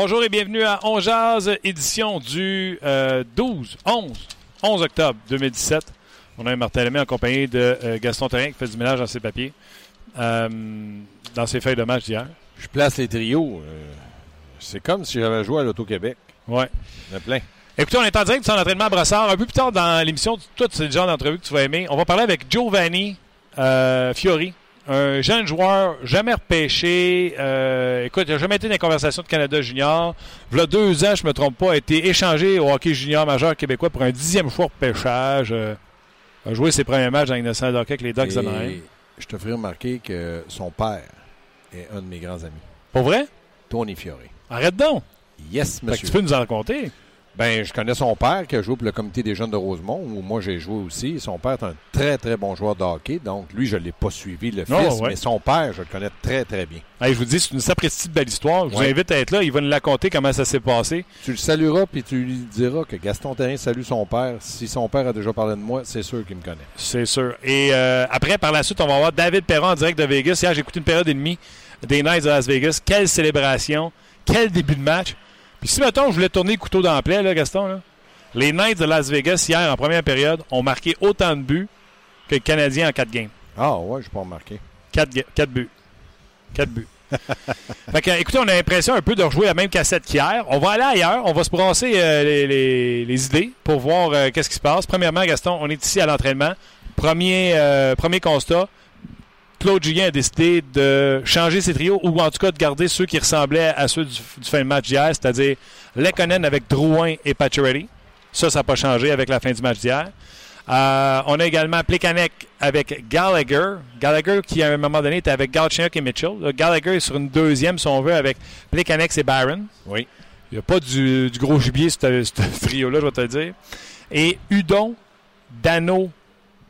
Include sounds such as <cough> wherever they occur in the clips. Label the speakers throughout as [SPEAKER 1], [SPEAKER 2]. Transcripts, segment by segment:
[SPEAKER 1] Bonjour et bienvenue à On Jazz, édition du 12, 11, 11 octobre 2017. On a Martin Lemay en compagnie de euh, Gaston Terrain qui fait du ménage dans ses papiers, euh, dans ses feuilles de match d'hier.
[SPEAKER 2] Je place les trios. euh, c'est comme si j'avais joué à l'Auto-Québec.
[SPEAKER 1] Ouais.
[SPEAKER 2] Il y en a plein.
[SPEAKER 1] Écoutez, on est en direct de son entraînement à Brassard. Un peu plus tard dans l'émission, toi, c'est le genre d'entrevue que tu vas aimer. On va parler avec Giovanni Fiori, un jeune joueur jamais repêché. Euh, écoute, il n'a jamais été dans les conversations de Canada Junior. Il y a deux ans, je ne me trompe pas, a été échangé au hockey junior majeur québécois pour un dixième choix de pêchage. Euh, a joué ses premiers matchs dans l'innocent hockey avec les Ducks de.
[SPEAKER 2] Et je te ferai remarquer que son père est un de mes grands amis,
[SPEAKER 1] Pour vrai?
[SPEAKER 2] Tony Fiori.
[SPEAKER 1] Arrête donc!
[SPEAKER 2] Yes,
[SPEAKER 1] Fait que
[SPEAKER 2] monsieur.
[SPEAKER 1] tu peux nous en raconter?
[SPEAKER 2] Ben, je connais son père qui a joué pour le comité des jeunes de Rosemont, où moi j'ai joué aussi. Son père est un très, très bon joueur de hockey. Donc, lui, je ne l'ai pas suivi, le
[SPEAKER 1] Non,
[SPEAKER 2] fils,
[SPEAKER 1] ouais.
[SPEAKER 2] mais son père, je le connais très, très bien.
[SPEAKER 1] Hey, je vous dis, c'est une sapristi de belle histoire. Je vous invite à être là. Il va nous la conter comment ça s'est passé.
[SPEAKER 2] Tu le salueras, puis tu lui diras que Gaston Terrien salue son père. Si son père a déjà parlé de moi, c'est sûr qu'il me connaît.
[SPEAKER 1] C'est sûr. Et euh, après, par la suite, on va avoir David Perron en direct de Vegas. Hier, j'ai écouté une période et demie des Knights de Las Vegas. Quelle célébration. Quel début de match. Puis si, mettons, je voulais tourner le couteau dans la plaie, là, Gaston, là, les Knights de Las Vegas, hier, en première période, ont marqué autant de buts que les Canadiens en 4 games.
[SPEAKER 2] Ah, ouais, je pas remarqué.
[SPEAKER 1] 4, buts. 4 buts. <laughs> fait que, écoutez, on a l'impression un peu de rejouer la même cassette qu'hier. On va aller ailleurs. On va se brasser euh, les, les- les idées pour voir euh, qu'est-ce qui se passe. Premièrement, Gaston, on est ici à l'entraînement. Premier, euh, premier constat. Claude Julien a décidé de changer ses trios ou en tout cas de garder ceux qui ressemblaient à ceux du, du fin de match d'hier, c'est-à-dire Lekonen avec Drouin et Pacioretty. Ça, ça n'a pas changé avec la fin du match d'hier. Euh, on a également Plekanec avec Gallagher. Gallagher qui, à un moment donné, était avec Galchenyuk et Mitchell. Là, Gallagher est sur une deuxième, si on veut, avec Plekanec et Barron.
[SPEAKER 2] Oui.
[SPEAKER 1] Il n'y a pas du, du gros gibier, ce ce trio-là, je vais te le dire. Et Udon, Dano,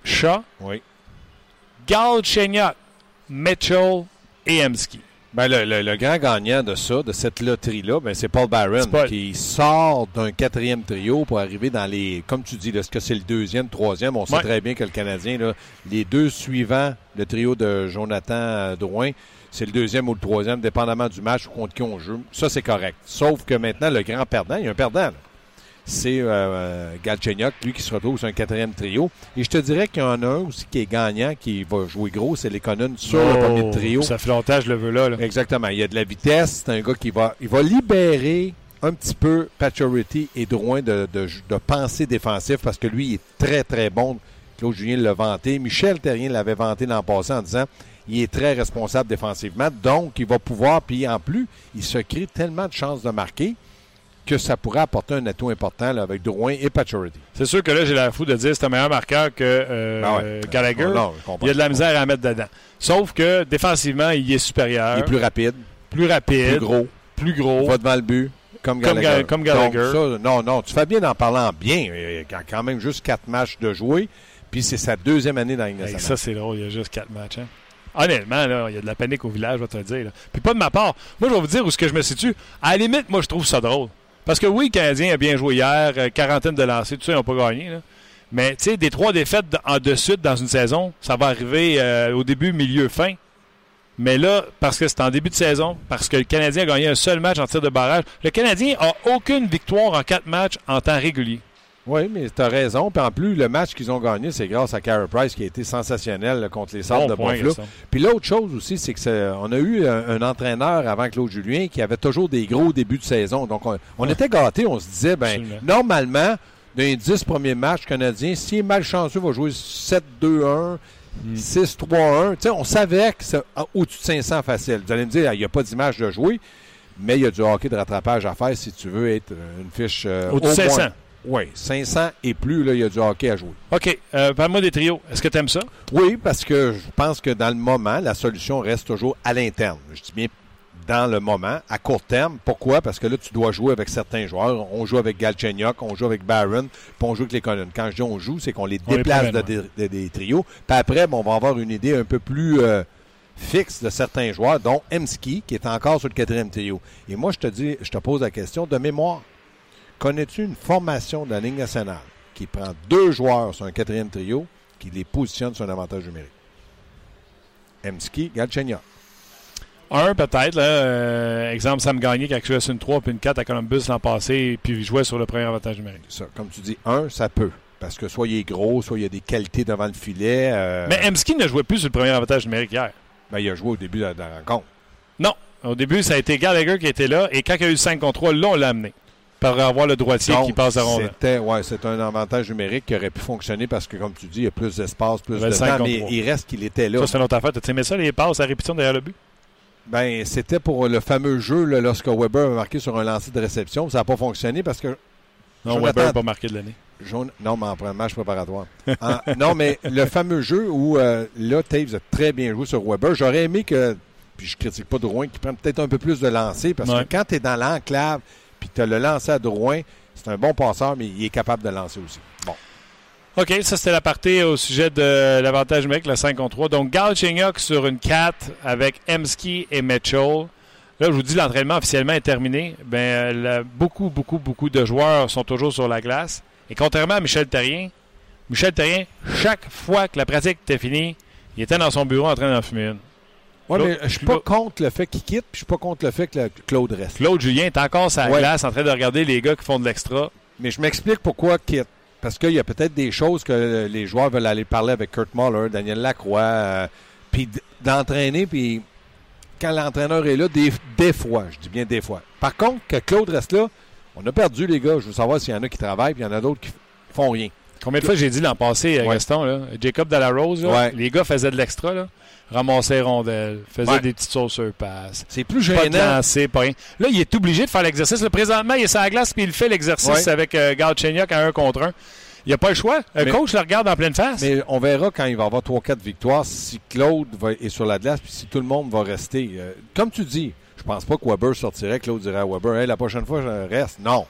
[SPEAKER 1] Shaw,
[SPEAKER 2] Oui.
[SPEAKER 1] Galchenyuk, Mitchell et Emski.
[SPEAKER 2] Ben, le, le- le grand gagnant de ça, de cette loterie-là, ben, c'est Paul Barron
[SPEAKER 1] Paul.
[SPEAKER 2] qui sort d'un quatrième trio pour arriver dans les. Comme tu dis, est-ce que c'est le deuxième, troisième? On sait
[SPEAKER 1] Ouais.
[SPEAKER 2] très bien que le Canadien, là, les deux suivants, le trio de Jonathan euh, Drouin, c'est le deuxième ou le troisième, dépendamment du match ou contre qui on joue. Ça, c'est correct. Sauf que maintenant, le grand perdant, il y a un perdant. là. C'est euh, Galchenyuk, lui, qui se retrouve sur un quatrième trio. Et je te dirais qu'il y en a un aussi qui est gagnant, qui va jouer gros, c'est Lekonen sur le premier trio.
[SPEAKER 1] Oh, Ça fait longtemps je le veux là. là.
[SPEAKER 2] Exactement. Il y a de la vitesse. C'est un gars qui va, il va libérer un petit peu Pacioretty et Drouin de, de, de pensée défensive parce que lui, il est très, très bon. Claude Julien l'a vanté. Michel Terrien l'avait vanté l'an passé en disant il est très responsable défensivement. Donc, il va pouvoir, puis en plus, il se crée tellement de chances de marquer que ça pourrait apporter un atout important là, avec Drouin et Pacioretty.
[SPEAKER 1] C'est sûr que là, j'ai la fou de dire que c'est un meilleur marqueur que euh,
[SPEAKER 2] Ben ouais.
[SPEAKER 1] Gallagher.
[SPEAKER 2] Non, non,
[SPEAKER 1] il y a de la misère à mettre dedans. Sauf que défensivement, il est supérieur.
[SPEAKER 2] Il est plus rapide,
[SPEAKER 1] plus rapide,
[SPEAKER 2] plus gros.
[SPEAKER 1] plus gros.
[SPEAKER 2] va devant le but, comme Gallagher.
[SPEAKER 1] Ga- comme Gallagher.
[SPEAKER 2] Donc, ça, non, non, tu fais bien en parlant bien. Il y a quand même juste quatre matchs de jouer, puis c'est sa deuxième année dans la Ligue
[SPEAKER 1] ça, c'est drôle. Il y a juste quatre matchs. hein. Honnêtement, là, il y a de la panique au village, je vais te le dire. là. Puis pas de ma part. Moi, je vais vous dire où ce que je me situe. À la limite, moi, je trouve ça drôle. Parce que oui, le Canadien a bien joué hier, euh, quarantaine de lancers, tout ça, ils n'ont pas gagné. Mais tu sais, des trois défaites en de suite dans une saison, ça va arriver euh, au début, milieu, fin. Mais là, parce que c'est en début de saison, parce que le Canadien a gagné un seul match en tir de barrage, le Canadien a aucune victoire en quatre matchs en temps régulier.
[SPEAKER 2] Oui, mais tu as raison. Puis en plus, le match qu'ils ont gagné, c'est grâce à Carey Price qui a été sensationnel là, contre les Sables
[SPEAKER 1] Bon
[SPEAKER 2] de
[SPEAKER 1] point,
[SPEAKER 2] Buffalo. Puis l'autre chose aussi, c'est que c'est- on a eu un, un entraîneur avant Claude Julien qui avait toujours des gros débuts de saison. Donc on, on
[SPEAKER 1] Ouais.
[SPEAKER 2] était gâtés. On se disait, ben
[SPEAKER 1] Absolument.
[SPEAKER 2] normalement, dans les 10 premiers matchs canadiens, s'il est malchanceux, il va jouer 7-2-1.
[SPEAKER 1] Hmm.
[SPEAKER 2] 6-3-1. Tu sais, on savait que c'est en- au-dessus de 500 facile. Vous allez me dire, il n'y a pas d'image de jouer, mais il y a du hockey de rattrapage à faire si tu veux être euh, une fiche euh,
[SPEAKER 1] Au-dessus de
[SPEAKER 2] moins.
[SPEAKER 1] 500.
[SPEAKER 2] Oui, 500 et plus, là, il y a du hockey à jouer.
[SPEAKER 1] OK. Euh, Parle-moi des trios. Est-ce que tu aimes ça?
[SPEAKER 2] Oui, parce que je pense que dans le moment, la solution reste toujours à l'interne. Je dis bien dans le moment, à court terme. Pourquoi? Parce que là, tu dois jouer avec certains joueurs. On joue avec Galchenyuk, on joue avec Barron, puis on joue avec les colonnes. Quand je dis on joue, c'est qu'on les déplace de, des- de- des trios. Puis après, bon, on va avoir une idée un peu plus euh, fixe de certains joueurs, dont Emski, qui est encore sur le quatrième trio. Et moi, je te dis, je te pose la question de mémoire. Connais-tu une formation de la Ligue nationale qui prend deux joueurs sur un quatrième trio, qui les positionne sur un avantage numérique? Emski, Galchenyuk.
[SPEAKER 1] Un, peut-être. là, euh, exemple, Sam Gagné qui a joué sur une 3 puis une 4 à Columbus l'an passé, puis il jouait sur le premier avantage numérique.
[SPEAKER 2] Ça, comme tu dis, un, ça peut. Parce que soit il est gros, soit il a des qualités devant le filet. euh,
[SPEAKER 1] Mais Emski ne jouait plus sur le premier avantage numérique hier.
[SPEAKER 2] ben, il a joué au début de la, de la rencontre.
[SPEAKER 1] Non. Au début, ça a été Gallagher qui était là, et quand il y a eu le 5 contre 3, là, on l'a amené. Par avoir le droitier qui passe à rondelle.
[SPEAKER 2] C'était ouais, c'est un avantage numérique qui aurait pu fonctionner parce que, comme tu dis, il y a plus d'espace, plus de temps, mais il reste qu'il était là.
[SPEAKER 1] Ça, c'est une autre affaire. T'as aimé ça, les passes à répétition derrière le but?
[SPEAKER 2] Ben, c'était pour le fameux jeu là, lorsque Weber a marqué sur un lancer de réception. Ça n'a pas fonctionné parce que
[SPEAKER 1] Non,
[SPEAKER 2] Jonathan-
[SPEAKER 1] Weber n'a pas marqué de l'année.
[SPEAKER 2] Jaune- Non, mais en match préparatoire. En- <laughs> non, mais le fameux jeu où euh, là, Taves a très bien joué sur Weber. J'aurais aimé que, puis je critique pas Drouin, qu'il prenne peut-être un peu plus de lancer parce
[SPEAKER 1] Ouais.
[SPEAKER 2] que quand tu es dans l'enclave puis tu le lancer à Drouin, c'est un bon passeur, mais il est capable de lancer aussi. Bon.
[SPEAKER 1] OK, ça, c'était la partie au sujet de l'avantage numérique, le 5 contre 3. Donc, Galchenyuk sur une 4 avec Emski et Mitchell. Là, je vous dis, l'entraînement officiellement est terminé. Le- beaucoup, beaucoup, beaucoup de joueurs sont toujours sur la glace. Et contrairement à Michel Terrien, Michel Terrien, chaque fois que la pratique était finie, il était dans son bureau en train d'en fumer une. Claude-
[SPEAKER 2] mais je suis pas contre le fait qu'il quitte, puis je suis pas contre le fait que le- Claude reste.
[SPEAKER 1] Claude Julien est encore sur la
[SPEAKER 2] Ouais.
[SPEAKER 1] glace en train de regarder les gars qui font de l'extra.
[SPEAKER 2] Mais je m'explique pourquoi quitte. Parce qu'il y a peut-être des choses que les joueurs veulent aller parler avec Kurt Muller, Daniel Lacroix, euh, puis d'entraîner, puis quand l'entraîneur est là, des, des fois, je dis bien des fois. Par contre, que Claude reste là, on a perdu les gars. Je veux savoir s'il y en a qui travaillent, puis il y en a d'autres qui font rien.
[SPEAKER 1] Combien de fois j'ai dit l'an passé, euh,
[SPEAKER 2] Ouais.
[SPEAKER 1] Gaston, là, Jacob Delarose, là,
[SPEAKER 2] Ouais.
[SPEAKER 1] les gars faisaient de l'extra, là, ramassaient les rondelles, faisaient
[SPEAKER 2] Ouais.
[SPEAKER 1] des petites sauces sur passe.
[SPEAKER 2] C'est plus
[SPEAKER 1] Pas de
[SPEAKER 2] gênant.
[SPEAKER 1] lancer, pas rien. Là, il est obligé de faire l'exercice. Là, présentement, il est sur la glace puis il fait l'exercice
[SPEAKER 2] Ouais.
[SPEAKER 1] avec euh, Galchenyuk à un contre un. Il n'y a pas le choix. Le
[SPEAKER 2] Mais-
[SPEAKER 1] coach le regarde en pleine face.
[SPEAKER 2] Mais on verra quand il va avoir 3-4 victoires si Claude va, est sur la glace puis si tout le monde va rester. Euh, comme tu dis, je pense pas que Weber sortirait. Claude dirait à Weber Hey, la prochaine fois, je reste. Non.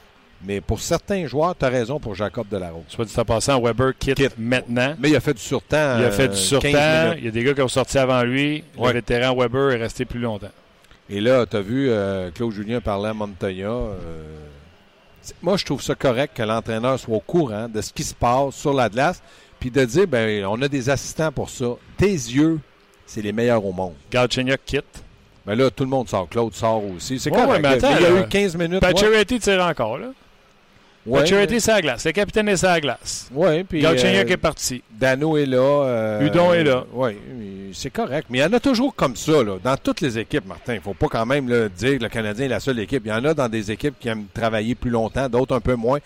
[SPEAKER 2] Mais pour certains joueurs, tu as raison pour Jacob Delarose.
[SPEAKER 1] Soit dit en passant, Weber quitte,
[SPEAKER 2] Quitte.
[SPEAKER 1] maintenant.
[SPEAKER 2] Mais il a fait du surtemps.
[SPEAKER 1] Il a fait
[SPEAKER 2] euh,
[SPEAKER 1] du
[SPEAKER 2] 15
[SPEAKER 1] surtemps. Il y a des gars qui ont sorti avant lui.
[SPEAKER 2] Ouais.
[SPEAKER 1] Le vétéran Weber est resté plus longtemps.
[SPEAKER 2] Et là, tu as vu euh, Claude Julien parler à Montoya. euh, moi, je trouve ça correct que l'entraîneur soit au courant de ce qui se passe sur la glace, puis de dire, ben, on a des assistants pour ça. Tes yeux, c'est les meilleurs au monde.
[SPEAKER 1] Galchenyuk quitte.
[SPEAKER 2] Mais là, tout le monde sort. Claude sort aussi. C'est
[SPEAKER 1] Ouais,
[SPEAKER 2] correct.
[SPEAKER 1] ouais, mais attends,
[SPEAKER 2] il y a eu 15 minutes.
[SPEAKER 1] Pacioretty tire encore. Là.
[SPEAKER 2] Ouais,
[SPEAKER 1] Pacioretty, c'est la glace. Le capitaine est sur la glace.
[SPEAKER 2] ouais, puis euh,
[SPEAKER 1] est parti.
[SPEAKER 2] Dano est là. euh,
[SPEAKER 1] Hudon est là.
[SPEAKER 2] Oui, c'est correct. Mais il y en a toujours comme ça, là, dans toutes les équipes, Martin. Il ne faut pas quand même là, dire que le Canadien est la seule équipe. Il y en a dans des équipes qui aiment travailler plus longtemps, d'autres un peu moins.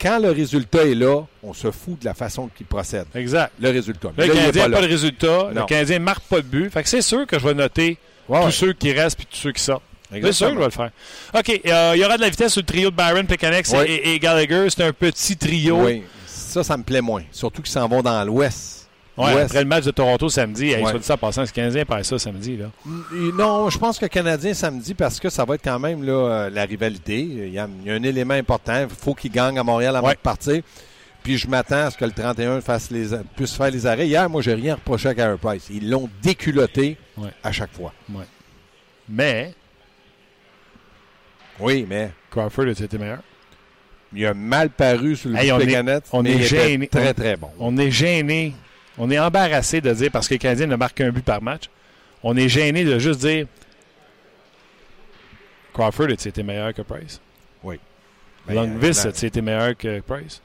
[SPEAKER 2] Quand le résultat est là, on se fout de la façon qu'ils procèdent.
[SPEAKER 1] Exact.
[SPEAKER 2] Le résultat. Mais
[SPEAKER 1] le
[SPEAKER 2] là,
[SPEAKER 1] Canadien n'a
[SPEAKER 2] pas
[SPEAKER 1] de résultat. Le. Canadien ne marque pas de but. Fait que c'est sûr que je vais noter
[SPEAKER 2] Ouais,
[SPEAKER 1] tous
[SPEAKER 2] ouais.
[SPEAKER 1] ceux qui restent et tous ceux qui sortent. C'est sûr je vais le faire. OK. euh, il y aura de la vitesse sur le trio de Byron, Pekanex et, et Gallagher. C'est un petit trio.
[SPEAKER 2] Oui, ça, ça me plaît moins. Surtout qu'ils s'en vont dans l'Ouest.
[SPEAKER 1] Ouais, après le match de Toronto samedi, hey,
[SPEAKER 2] Ouais.
[SPEAKER 1] ça passant, le Canadien perd ça samedi. Là.
[SPEAKER 2] Mm, Non, je pense que Canadien samedi, parce que ça va être quand même là, euh, la rivalité. Il y, a, il y a un élément important. Il faut qu'ils gagnent à Montréal avant
[SPEAKER 1] Ouais.
[SPEAKER 2] de partir. Puis je m'attends à ce que le 31 fasse les, puisse faire les arrêts. Hier, moi, j'ai rien reproché à Carey Price. Ils l'ont déculotté à chaque fois.
[SPEAKER 1] Mais
[SPEAKER 2] Oui, mais
[SPEAKER 1] Crawford a été meilleur?
[SPEAKER 2] il a mal paru sur le
[SPEAKER 1] Hey, on est-
[SPEAKER 2] canette,
[SPEAKER 1] on
[SPEAKER 2] mais
[SPEAKER 1] est
[SPEAKER 2] il était
[SPEAKER 1] gêné.
[SPEAKER 2] très,
[SPEAKER 1] On-
[SPEAKER 2] très bon.
[SPEAKER 1] On est gêné. On est embarrassé de dire, parce que le Canadien ne marque qu'un but par match, on est gêné de juste dire Crawford a été meilleur que Price?
[SPEAKER 2] Ben,
[SPEAKER 1] Longvis a été meilleur que Price?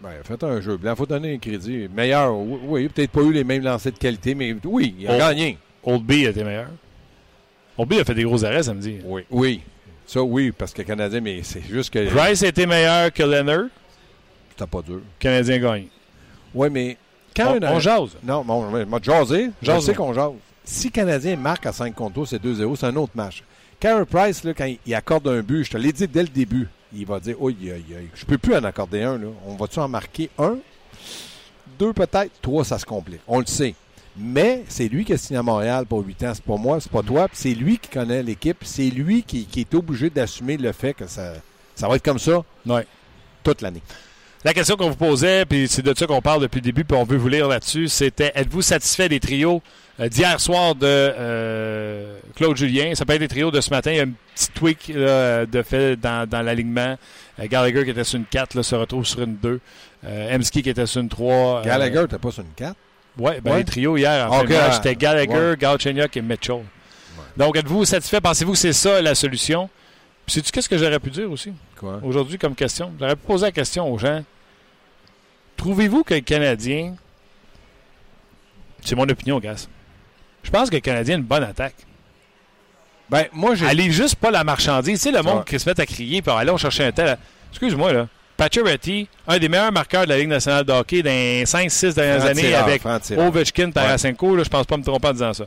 [SPEAKER 2] Ben, il a fait un jeu blanc. faut donner un crédit. Meilleur, oui, oui, peut-être pas eu les mêmes lancers de qualité, mais oui, il a gagné.
[SPEAKER 1] Oldby a été meilleur. Oldby a fait des gros arrêts samedi.
[SPEAKER 2] Oui. Oui. Ça, oui, parce que Canadien, mais c'est juste que
[SPEAKER 1] Price a été meilleur que Leonard.
[SPEAKER 2] c'était pas dur.
[SPEAKER 1] Le Canadien gagne.
[SPEAKER 2] Oui, mais quand
[SPEAKER 1] On, jase.
[SPEAKER 2] Non, on va jaser. Je sais qu'on jase. Si le Canadien marque à 5 contre 2, c'est 2-0, c'est un autre match. Carey Price, là, quand il accorde un but, je te l'ai dit dès le début, il va dire, oui, je peux plus en accorder un. Là. On va-tu en marquer un? Deux peut-être? Trois, ça se complique. On le sait. Mais c'est lui qui a signé à Montréal pour 8 ans. C'est pas moi, c'est pas toi. C'est lui qui connaît l'équipe. C'est lui qui, est obligé d'assumer le fait que ça, ça va être comme ça
[SPEAKER 1] ouais.
[SPEAKER 2] toute l'année.
[SPEAKER 1] La question qu'on vous posait, puis c'est de ça qu'on parle depuis le début, puis on veut vous lire là-dessus, c'était êtes-vous satisfait des trios euh, d'hier soir de euh, Claude Julien? Ça peut être des trios de ce matin. Il y a un petit tweak de fait dans, l'alignement. Euh, Gallagher qui était sur une 4 se retrouve sur une 2. Emski qui était sur une 3.
[SPEAKER 2] Gallagher n'était pas sur une 4?
[SPEAKER 1] Oui, ben les trios hier en okay. c'était Gallagher, ouais. et Mitchell. Donc, êtes-vous satisfait? Pensez-vous que c'est ça la solution? Puis, sais-tu qu'est-ce que j'aurais pu dire aussi? Aujourd'hui, comme question. J'aurais pu poser la question aux gens. Trouvez-vous que le Canadien. C'est mon opinion, gars. Je pense que le Canadien a une bonne attaque.
[SPEAKER 2] Ben, moi, j'ai.
[SPEAKER 1] Allez juste pas la marchandise. Tu sais, le monde qui se met à crier, puis aller on chercher un tel. Excuse-moi, là. Pacioretty, un des meilleurs marqueurs de la Ligue nationale de hockey dans les 5-6 dernières années avec Ovechkin, Tarasenko, je pense pas me tromper en disant ça.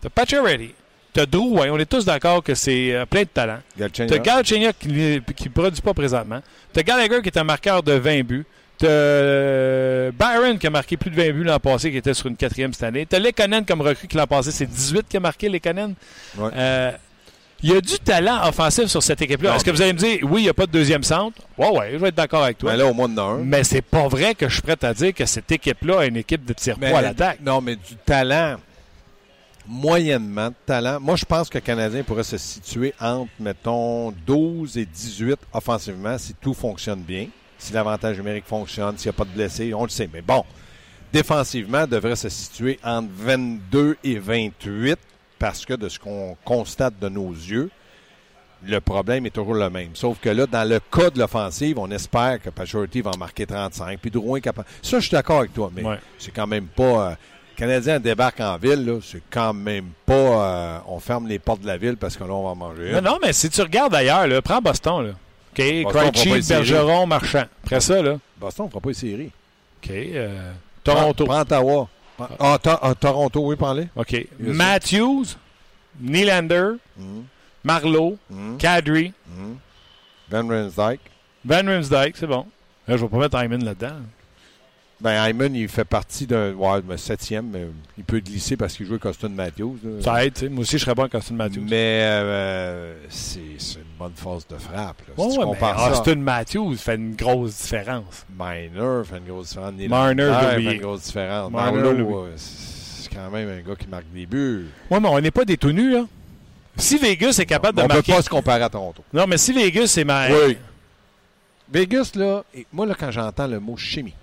[SPEAKER 1] T'as Pacioretty, t'as Drew, on est tous d'accord que c'est euh, plein de talent. T'as Galchenyuk qui ne produit pas présentement. T'as Gallagher qui est un marqueur de 20 buts. T'as euh, Byron qui a marqué plus de 20 buts l'an passé, qui était sur une quatrième cette année. T'as Lekonen comme recrue qui l'an passé, c'est 18 qui a marqué Lekonen.
[SPEAKER 2] Ouais. Euh,
[SPEAKER 1] il y a du talent offensif sur cette équipe-là. Est-ce que vous allez me dire, oui, il n'y a pas de deuxième centre? Oui, oui, je vais être d'accord avec toi.
[SPEAKER 2] Mais là, au moins de un.
[SPEAKER 1] Mais c'est pas vrai que je suis prêt à dire que cette équipe-là a une équipe de tir à l'attaque.
[SPEAKER 2] Non, mais du talent, moyennement de talent. Moi, je pense que le Canadien pourrait se situer entre, mettons, 12 et 18 offensivement si tout fonctionne bien si l'avantage numérique fonctionne, s'il n'y a pas de blessés, on le sait. Mais bon, défensivement, devrait se situer entre 22 et 28 parce que de ce qu'on constate de nos yeux, le problème est toujours le même. Sauf que là, dans le cas de l'offensive, on espère que Pachorty va en marquer 35, puis Drouin capable. Ça, je suis d'accord avec toi, mais c'est quand même pas. Euh, Canadien débarque en ville, c'est quand même pas. Euh, on ferme les portes de la ville parce que là, on va manger.
[SPEAKER 1] Non, non, mais si tu regardes ailleurs, prends Boston. Là. OK. Krejci, Bergeron, Marchand. Après ça, là.
[SPEAKER 2] Boston ne fera pas une série.
[SPEAKER 1] OK. Euh, Toronto.
[SPEAKER 2] Prends, Ottawa. Ah, ah, Toronto, oui, parlez.
[SPEAKER 1] OK. Matthews, Nylander, mm. Marlowe, mm. Kadri.
[SPEAKER 2] Mm. Van Riemsdyk.
[SPEAKER 1] Van Riemsdyk, c'est bon. Là, je ne vais pas mettre Hyman là-dedans.
[SPEAKER 2] Ben, Hyman, il fait partie d'un ouais, septième, mais il peut glisser parce qu'il joue Austin Matthews.
[SPEAKER 1] Ça aide, moi aussi, je serais bon avec Austin Matthews.
[SPEAKER 2] Mais euh, c'est une bonne force de frappe. Là,
[SPEAKER 1] si Austin Matthews fait une grosse différence.
[SPEAKER 2] Miner fait une grosse différence.
[SPEAKER 1] Marner
[SPEAKER 2] fait une grosse différence. Marlowe, c'est quand même un gars qui marque des buts.
[SPEAKER 1] Oui, mais on n'est pas des tout nus, là. Si Vegas est capable de marquer...
[SPEAKER 2] On ne peut pas se comparer à Toronto.
[SPEAKER 1] Non, mais si Vegas est... Ma...
[SPEAKER 2] Oui. Vegas, là, moi, là, quand j'entends le mot chimie,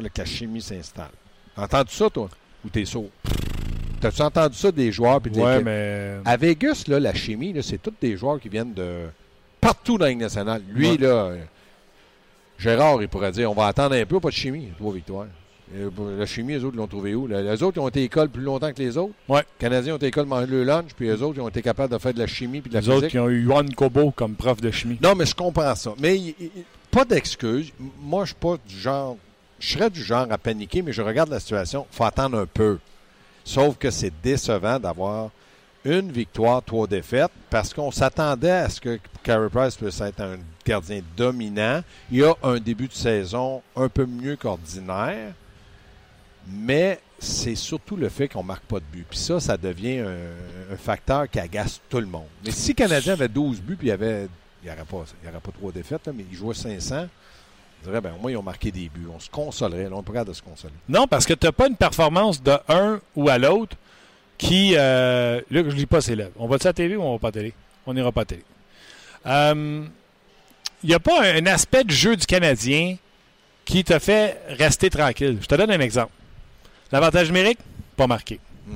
[SPEAKER 2] que la chimie s'installe. Entendu ça, toi? Ou t'es sourd? T'as-tu entendu ça des joueurs? Puis
[SPEAKER 1] ouais, mais...
[SPEAKER 2] À Vegas, là, la chimie, c'est tous des joueurs qui viennent de partout dans la nationale. Lui, là, Gérard, il pourrait dire on va attendre un peu, pas de chimie. Trois victoires. La chimie, les autres l'ont trouvé où? Les autres, ils ont été école plus longtemps que les autres.
[SPEAKER 1] Ouais.
[SPEAKER 2] Les Canadiens ont été école manger le lunch, puis les autres, ils ont été capables de faire de la chimie puis de la
[SPEAKER 1] les
[SPEAKER 2] physique.
[SPEAKER 1] Les autres qui ont eu Juan Kobo comme prof de chimie.
[SPEAKER 2] Non, mais je comprends ça. Mais pas d'excuses. Moi, je suis pas du genre je serais du genre à paniquer, mais je regarde la situation. Il faut attendre un peu. Sauf que c'est décevant d'avoir une victoire, trois défaites, parce qu'on s'attendait à ce que Carey Price puisse être un gardien dominant. Il y a un début de saison un peu mieux qu'ordinaire, mais c'est surtout le fait qu'on ne marque pas de but. Puis ça, ça devient un, facteur qui agace tout le monde. Mais si le Canadien avait 12 buts, puis il n'y avait, il aurait, pas, aurait pas trois défaites, mais il jouait 500, dirais, ben, au moins, ils ont marqué des buts. On se consolerait. Là, on pourrait de se consoler.
[SPEAKER 1] Non, parce que tu n'as pas une performance de un ou à l'autre qui. Euh, là, je ne dis pas c'est là. On va-tu à la télé ou on va pas à la télé? On n'ira pas à la télé. Il euh, n'y a pas un, aspect du jeu du Canadien qui te fait rester tranquille? Je te donne un exemple. L'avantage numérique, pas marqué. Mm-hmm.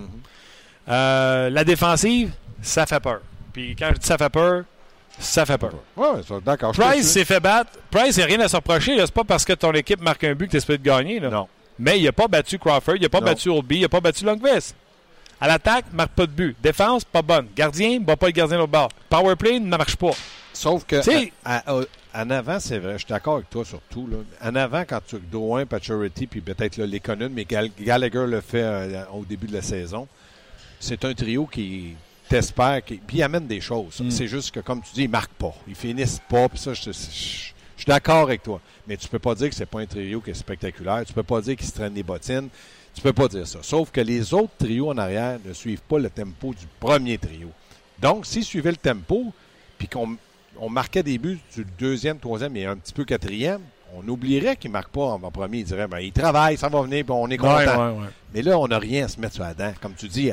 [SPEAKER 1] Euh, la défensive, ça fait peur. Puis quand je dis ça fait peur, ça fait peur.
[SPEAKER 2] Oui, d'accord.
[SPEAKER 1] Price s'est fait battre. Price, il n'y a rien à se reprocher. C'est pas parce que ton équipe marque un but que tu espères de gagner. Là.
[SPEAKER 2] Non.
[SPEAKER 1] Mais il n'a pas battu Crawford, il n'a pas battu Oldby, il n'a pas battu Longvest. À l'attaque, marque pas de but. Défense, pas bonne. Gardien, bat pas le gardien au bord. Power play ne marche pas.
[SPEAKER 2] Sauf que en avant, c'est vrai, je suis d'accord avec toi surtout. Là. En avant, quand tu Drouin, Paturity, puis peut-être l'économie, mais Gallagher le fait euh, au début de la saison, c'est un trio qui t'espères qu'il. Puis il amène des choses.
[SPEAKER 1] Mm.
[SPEAKER 2] C'est juste que, comme tu dis, ils marquent pas. Ils finissent pas. Puis ça, je, je- je- je suis d'accord avec toi. Mais tu peux pas dire que c'est pas un trio qui est spectaculaire. Tu peux pas dire qu'ils se traînent des bottines. Tu peux pas dire ça. Sauf que les autres trios en arrière ne suivent pas le tempo du premier trio. Donc, s'ils suivaient le tempo, puis qu'on on marquait des buts du deuxième, troisième et un petit peu quatrième, on oublierait qu'ils ne marquent pas en, premier. Ils diraient, ben, ils travaillent, ça va venir, puis on est content.
[SPEAKER 1] Ouais, ouais, ouais.
[SPEAKER 2] Mais là, on n'a rien à se mettre sur la dent. Comme tu dis,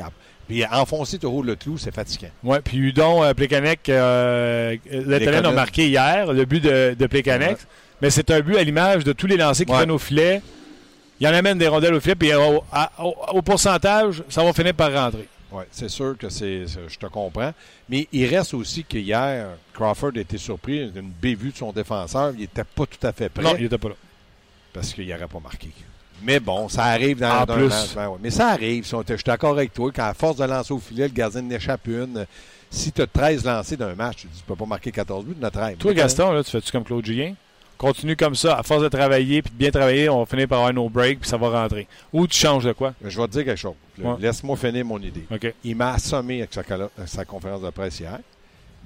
[SPEAKER 2] puis enfoncer toujours le clou, c'est fatigant.
[SPEAKER 1] Ouais, puis Udon, euh, Plekanec, euh, ont
[SPEAKER 2] Lekonen.
[SPEAKER 1] marqué hier le but de, de Plekanec.
[SPEAKER 2] Ouais.
[SPEAKER 1] Mais c'est un but à l'image de tous les lancers qui
[SPEAKER 2] Ouais.
[SPEAKER 1] prennent au filet. Il en amène des rondelles au filet, puis au, à- au- au pourcentage, ça va finir par rentrer.
[SPEAKER 2] Oui, c'est sûr que c'est, je te comprends. Mais il reste aussi qu'hier, Crawford a été surpris d'une bévue de son défenseur. Il n'était pas tout à fait prêt
[SPEAKER 1] Non, il n'était pas là.
[SPEAKER 2] parce qu'il n'aurait pas marqué. Mais bon, ça arrive dans,
[SPEAKER 1] En
[SPEAKER 2] dans
[SPEAKER 1] plus.
[SPEAKER 2] Ben ouais. Mais ça arrive. Si on était- Je suis d'accord avec toi. Quand à force de lancer au filet, le gardien n'échappe une. Si tu as 13 lancés d'un match, tu ne peux pas marquer 14 buts, tu en as 13.
[SPEAKER 1] Toi, Gaston, là, tu fais-tu comme Claude Julien? Continue comme ça. À force de travailler, puis de bien travailler, on va finir par avoir nos breaks, puis ça va rentrer. Ou tu changes de quoi?
[SPEAKER 2] Je vais te dire quelque chose.
[SPEAKER 1] Ouais.
[SPEAKER 2] Laisse-moi finir mon idée. Il m'a assommé avec sa, colo- sa conférence de presse hier,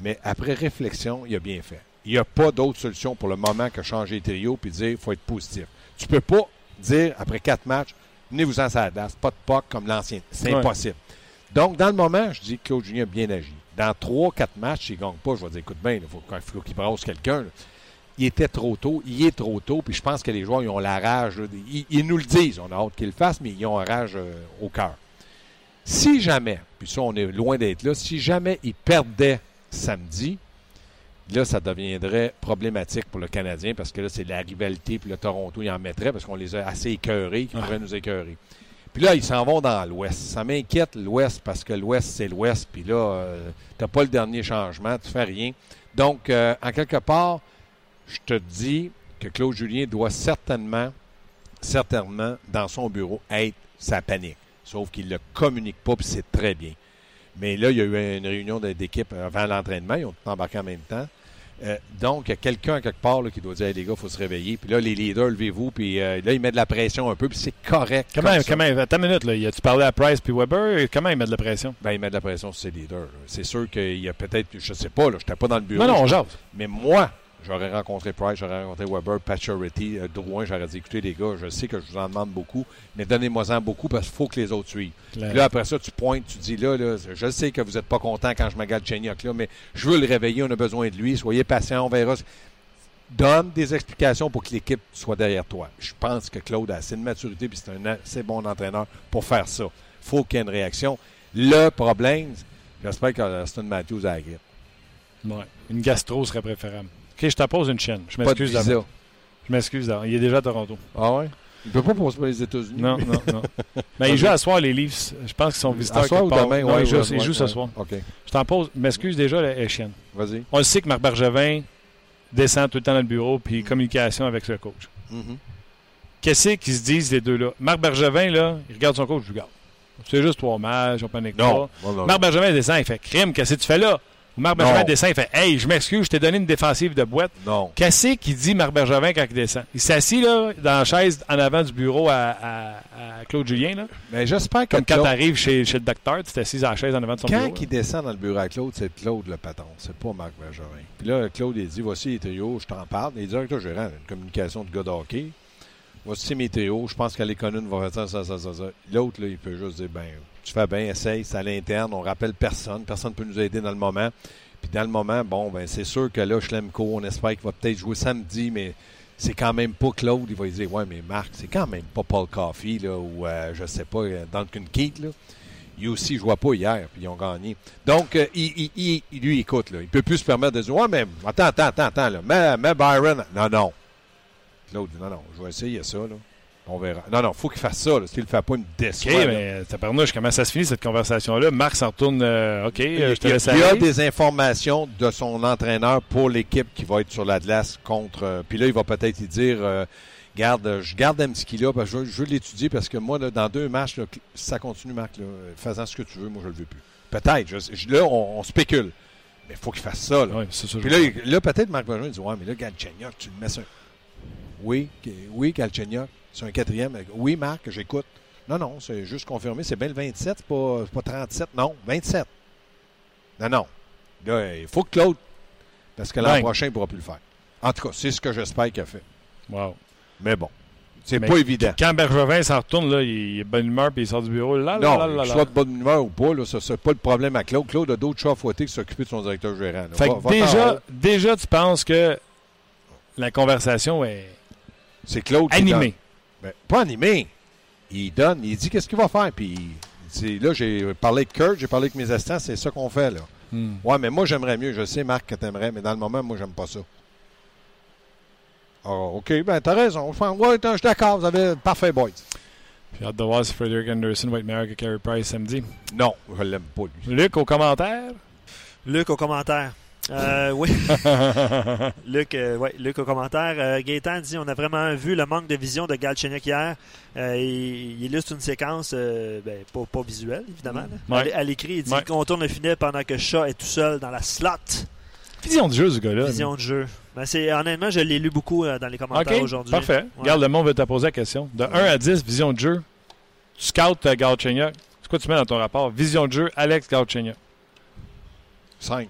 [SPEAKER 2] mais après réflexion, il a bien fait. Il n'y a pas d'autre solution pour le moment que changer les trios puis dire qu'il faut être positif. Tu peux pas dire, après quatre matchs, venez-vous-en glace, pas de POC comme l'ancien. C'est
[SPEAKER 1] Ouais.
[SPEAKER 2] impossible. Donc, dans le moment, je dis que Claude Julien a bien agi. Dans trois, quatre matchs, s'il ne gagne pas, je vais dire, écoute bien, il faut, faut qu'il brasse quelqu'un. Il était trop tôt, il est trop tôt, puis je pense que les joueurs, ils ont la rage. ils nous le disent, on a hâte qu'ils le fassent, mais ils ont la rage euh, au cœur. Si jamais, puis ça, on est loin d'être là, si jamais ils perdaient samedi, là, ça deviendrait problématique pour le Canadien parce que là, c'est la rivalité, puis le Toronto, ils en mettrait parce qu'on les a assez écœurés, qui
[SPEAKER 1] Ah.
[SPEAKER 2] pourraient nous écœurer. Puis là, ils s'en vont dans l'Ouest. Ça m'inquiète, l'Ouest, parce que l'Ouest, c'est l'Ouest, puis là, euh, t'as pas le dernier changement, tu fais rien. Donc, euh, en quelque part, je te dis que Claude Julien doit certainement, certainement, dans son bureau, être sa panique. Sauf qu'il ne le communique pas, puis c'est très bien. Mais là, il y a eu une réunion d'équipe avant l'entraînement. Ils ont tout embarqué en même temps. Euh, donc, il y a quelqu'un quelque part là, qui doit dire Hey, les gars, il faut se réveiller. Puis là, les leaders, levez-vous. Puis euh, là, il met de la pression un peu. Puis c'est correct.
[SPEAKER 1] Comment,
[SPEAKER 2] comme
[SPEAKER 1] comment, attends une minute, là. Y a-tu parlé à Price puis Weber? Comment ils mettent de la pression?
[SPEAKER 2] Ben, il met de la pression sur ses leaders. C'est sûr qu'il y a peut-être, je sais pas, là, je n'étais pas dans le bureau.
[SPEAKER 1] Non, non, on jase.
[SPEAKER 2] Mais moi, j'aurais rencontré Price, j'aurais rencontré Weber, Pacioretty, euh, Drouin, j'aurais dit écoutez les gars, je sais que je vous en demande beaucoup, mais donnez-moi-en beaucoup parce qu'il faut que les autres suivent. Puis là, après ça, tu pointes, tu dis là, là je sais que vous n'êtes pas content quand je m'agale Chenyok là, mais je veux le réveiller, on a besoin de lui, soyez patient, on verra. Donne des explications pour que l'équipe soit derrière toi. Je pense que Claude a assez de maturité et c'est un assez bon entraîneur pour faire ça. faut qu'il y ait une réaction. Le problème, j'espère que Aston Matthews a la grippe.
[SPEAKER 1] Ouais. Une gastro serait préférable. OK, je te pose une chaîne. Je m'excuse d'avance. Je m'excuse d'avance. Il est déjà à Toronto.
[SPEAKER 2] Ah ouais? Il peut pas passer pour les États-Unis.
[SPEAKER 1] Non, non, non. <laughs> Mais il joue à soir, les Leafs. Je pense qu'ils sont visiteurs.
[SPEAKER 2] À soir ou
[SPEAKER 1] part.
[SPEAKER 2] demain?
[SPEAKER 1] Non,
[SPEAKER 2] ouais, ouais, ouais,
[SPEAKER 1] jouent ce soir.
[SPEAKER 2] OK.
[SPEAKER 1] Je t'en pose. M'excuse déjà, la la chienne.
[SPEAKER 2] Vas-y.
[SPEAKER 1] On le sait que Marc Bergevin descend tout le temps dans le bureau puis communication avec le coach.
[SPEAKER 2] Mhm.
[SPEAKER 1] Qu'est-ce qu'ils se disent, les deux-là? Marc Bergevin, là, il regarde son coach, je regarde. C'est juste trois matchs, on panique
[SPEAKER 2] Non.
[SPEAKER 1] pas.
[SPEAKER 2] Non, non,
[SPEAKER 1] Marc Bergevin descend, il fait crime, qu'est-ce que tu fais là? Marc. Bergevin descend, il fait Hey, je m'excuse, je t'ai donné une défensive de boîte.
[SPEAKER 2] non.
[SPEAKER 1] Qu'est-ce qu'il dit Marc Bergevin quand il descend? Il s'assit là, dans la chaise en avant du bureau à, à- à Claude Julien, là.
[SPEAKER 2] Mais j'espère que
[SPEAKER 1] Comme quand tu arrives chez, chez le docteur, tu t'assis dans la chaise en avant de son
[SPEAKER 2] quand
[SPEAKER 1] bureau. là.
[SPEAKER 2] il descend dans le bureau à Claude, c'est Claude le patron. C'est pas Marc Bergerin. Puis là, Claude, il dit Voici les trios, je t'en parle. Les directeurs gérants, une communication de gars de hockey. Voici mes trios, je pense qu'à l'économie va faire ça, ça, ça, ça, ça. L'autre, là, il peut juste dire Ben, tu fais bien, essaye, c'est à l'interne, on rappelle personne, personne ne peut nous aider dans le moment. Puis dans le moment, bon, ben c'est sûr que là, Schlemko, on espère qu'il va peut-être jouer samedi, mais c'est quand même pas Claude. Il va dire Ouais, mais Marc, c'est quand même pas Paul Coffey, là, ou euh, je sais pas, euh, Duncan Keith, là. Il aussi, je vois pas hier, puis ils ont gagné. Donc, euh, il, lui, écoute, là, il peut plus se permettre de dire Ouais, mais attends, attends, attends, attends, là, mets, mets Byron. Non, non. Claude Non, non, je vais essayer ça, là. On verra. Non, non, faut qu'il fasse ça. S'il le fait pas, il me déçoit.
[SPEAKER 1] OK,
[SPEAKER 2] là.
[SPEAKER 1] mais tabarnouche, comment ça se finit cette conversation-là? Marc s'en retourne. euh, OK, euh, je te
[SPEAKER 2] il,
[SPEAKER 1] laisse
[SPEAKER 2] il y a des informations de son entraîneur pour l'équipe qui va être sur la glace contre. euh, puis là, il va peut-être y dire euh, Garde, euh, je garde Amski là, parce que je, veux- je veux l'étudier parce que moi, là, dans deux matchs, là, ça continue, Marc, faisant ce que tu veux, moi, je le veux plus. Peut-être. là, on, on spécule. Mais il faut qu'il fasse ça. Là.
[SPEAKER 1] Ça, je
[SPEAKER 2] Puis là, il- là, peut-être Marc Bergeron dit Ouais, mais là, Galchenyuk, tu le mets sur. Oui, oui, Galchenyuk, c'est un quatrième. Oui, Marc, j'écoute. Non, non, c'est juste confirmé. C'est bien le 27, c'est pas, pas 37. Non, 27. Non, non. Là, il faut que Claude. Parce que l'an prochain, il ne pourra plus le faire. En tout cas, c'est ce que j'espère qu'il a fait.
[SPEAKER 1] Wow.
[SPEAKER 2] Mais bon, c'est pas évident.
[SPEAKER 1] Quand Bergevin s'en retourne, là, il est de bonne humeur puis il sort du bureau. Là,
[SPEAKER 2] Non,
[SPEAKER 1] là,
[SPEAKER 2] soit de bonne humeur ou pas, là, ça, c'est pas le problème à Claude. Claude a d'autres chats à fouetter que s'occuper de son directeur gérant.
[SPEAKER 1] Fait
[SPEAKER 2] Va-
[SPEAKER 1] déjà, déjà, tu penses que la conversation est
[SPEAKER 2] c'est Claude qui
[SPEAKER 1] animée.
[SPEAKER 2] Ben, pas animé. Il donne, il dit qu'est-ce qu'il va faire? Puis c'est- là, j'ai parlé avec Kurt, j'ai parlé avec mes assistants, c'est ça qu'on fait. là.
[SPEAKER 1] Hmm.
[SPEAKER 2] Ouais, mais moi, j'aimerais mieux. Je sais, Marc, que t'aimerais, mais dans le moment, moi, j'aime pas ça. Ah, OK, ben, t'as raison. Ouais, je suis d'accord. Vous avez parfait, boys.
[SPEAKER 1] J'ai hâte de voir si Frederick Anderson va être meilleur que Carey Price samedi.
[SPEAKER 2] Non, je l'aime pas, lui.
[SPEAKER 1] Luc, au commentaire?
[SPEAKER 3] Luc au commentaire. Euh, oui, <laughs> Luc, euh, ouais, Luc au commentaire. Euh, Gaétan dit on a vraiment vu le manque de vision de Galchenyuk hier. Euh, il, il illustre une séquence, euh, ben, pas, pas visuelle, évidemment. là.
[SPEAKER 1] Ouais.
[SPEAKER 3] À, à l'écrit, il dit
[SPEAKER 1] Ouais.
[SPEAKER 3] qu'il contourne le filet pendant que Shaw est tout seul dans la slot.
[SPEAKER 1] Vision du jeu, ce gars-là.
[SPEAKER 3] Vision de jeu. Ben, c'est, honnêtement, je l'ai lu beaucoup euh, dans les commentaires aujourd'hui.
[SPEAKER 1] parfait.
[SPEAKER 3] Ouais.
[SPEAKER 1] Regarde, le monde veut te poser la question. De 1 à 10, vision de jeu. Tu scoutes Galchenyuk. C'est quoi tu mets dans ton rapport? Vision de jeu, Alex Galchenyuk.
[SPEAKER 2] 5.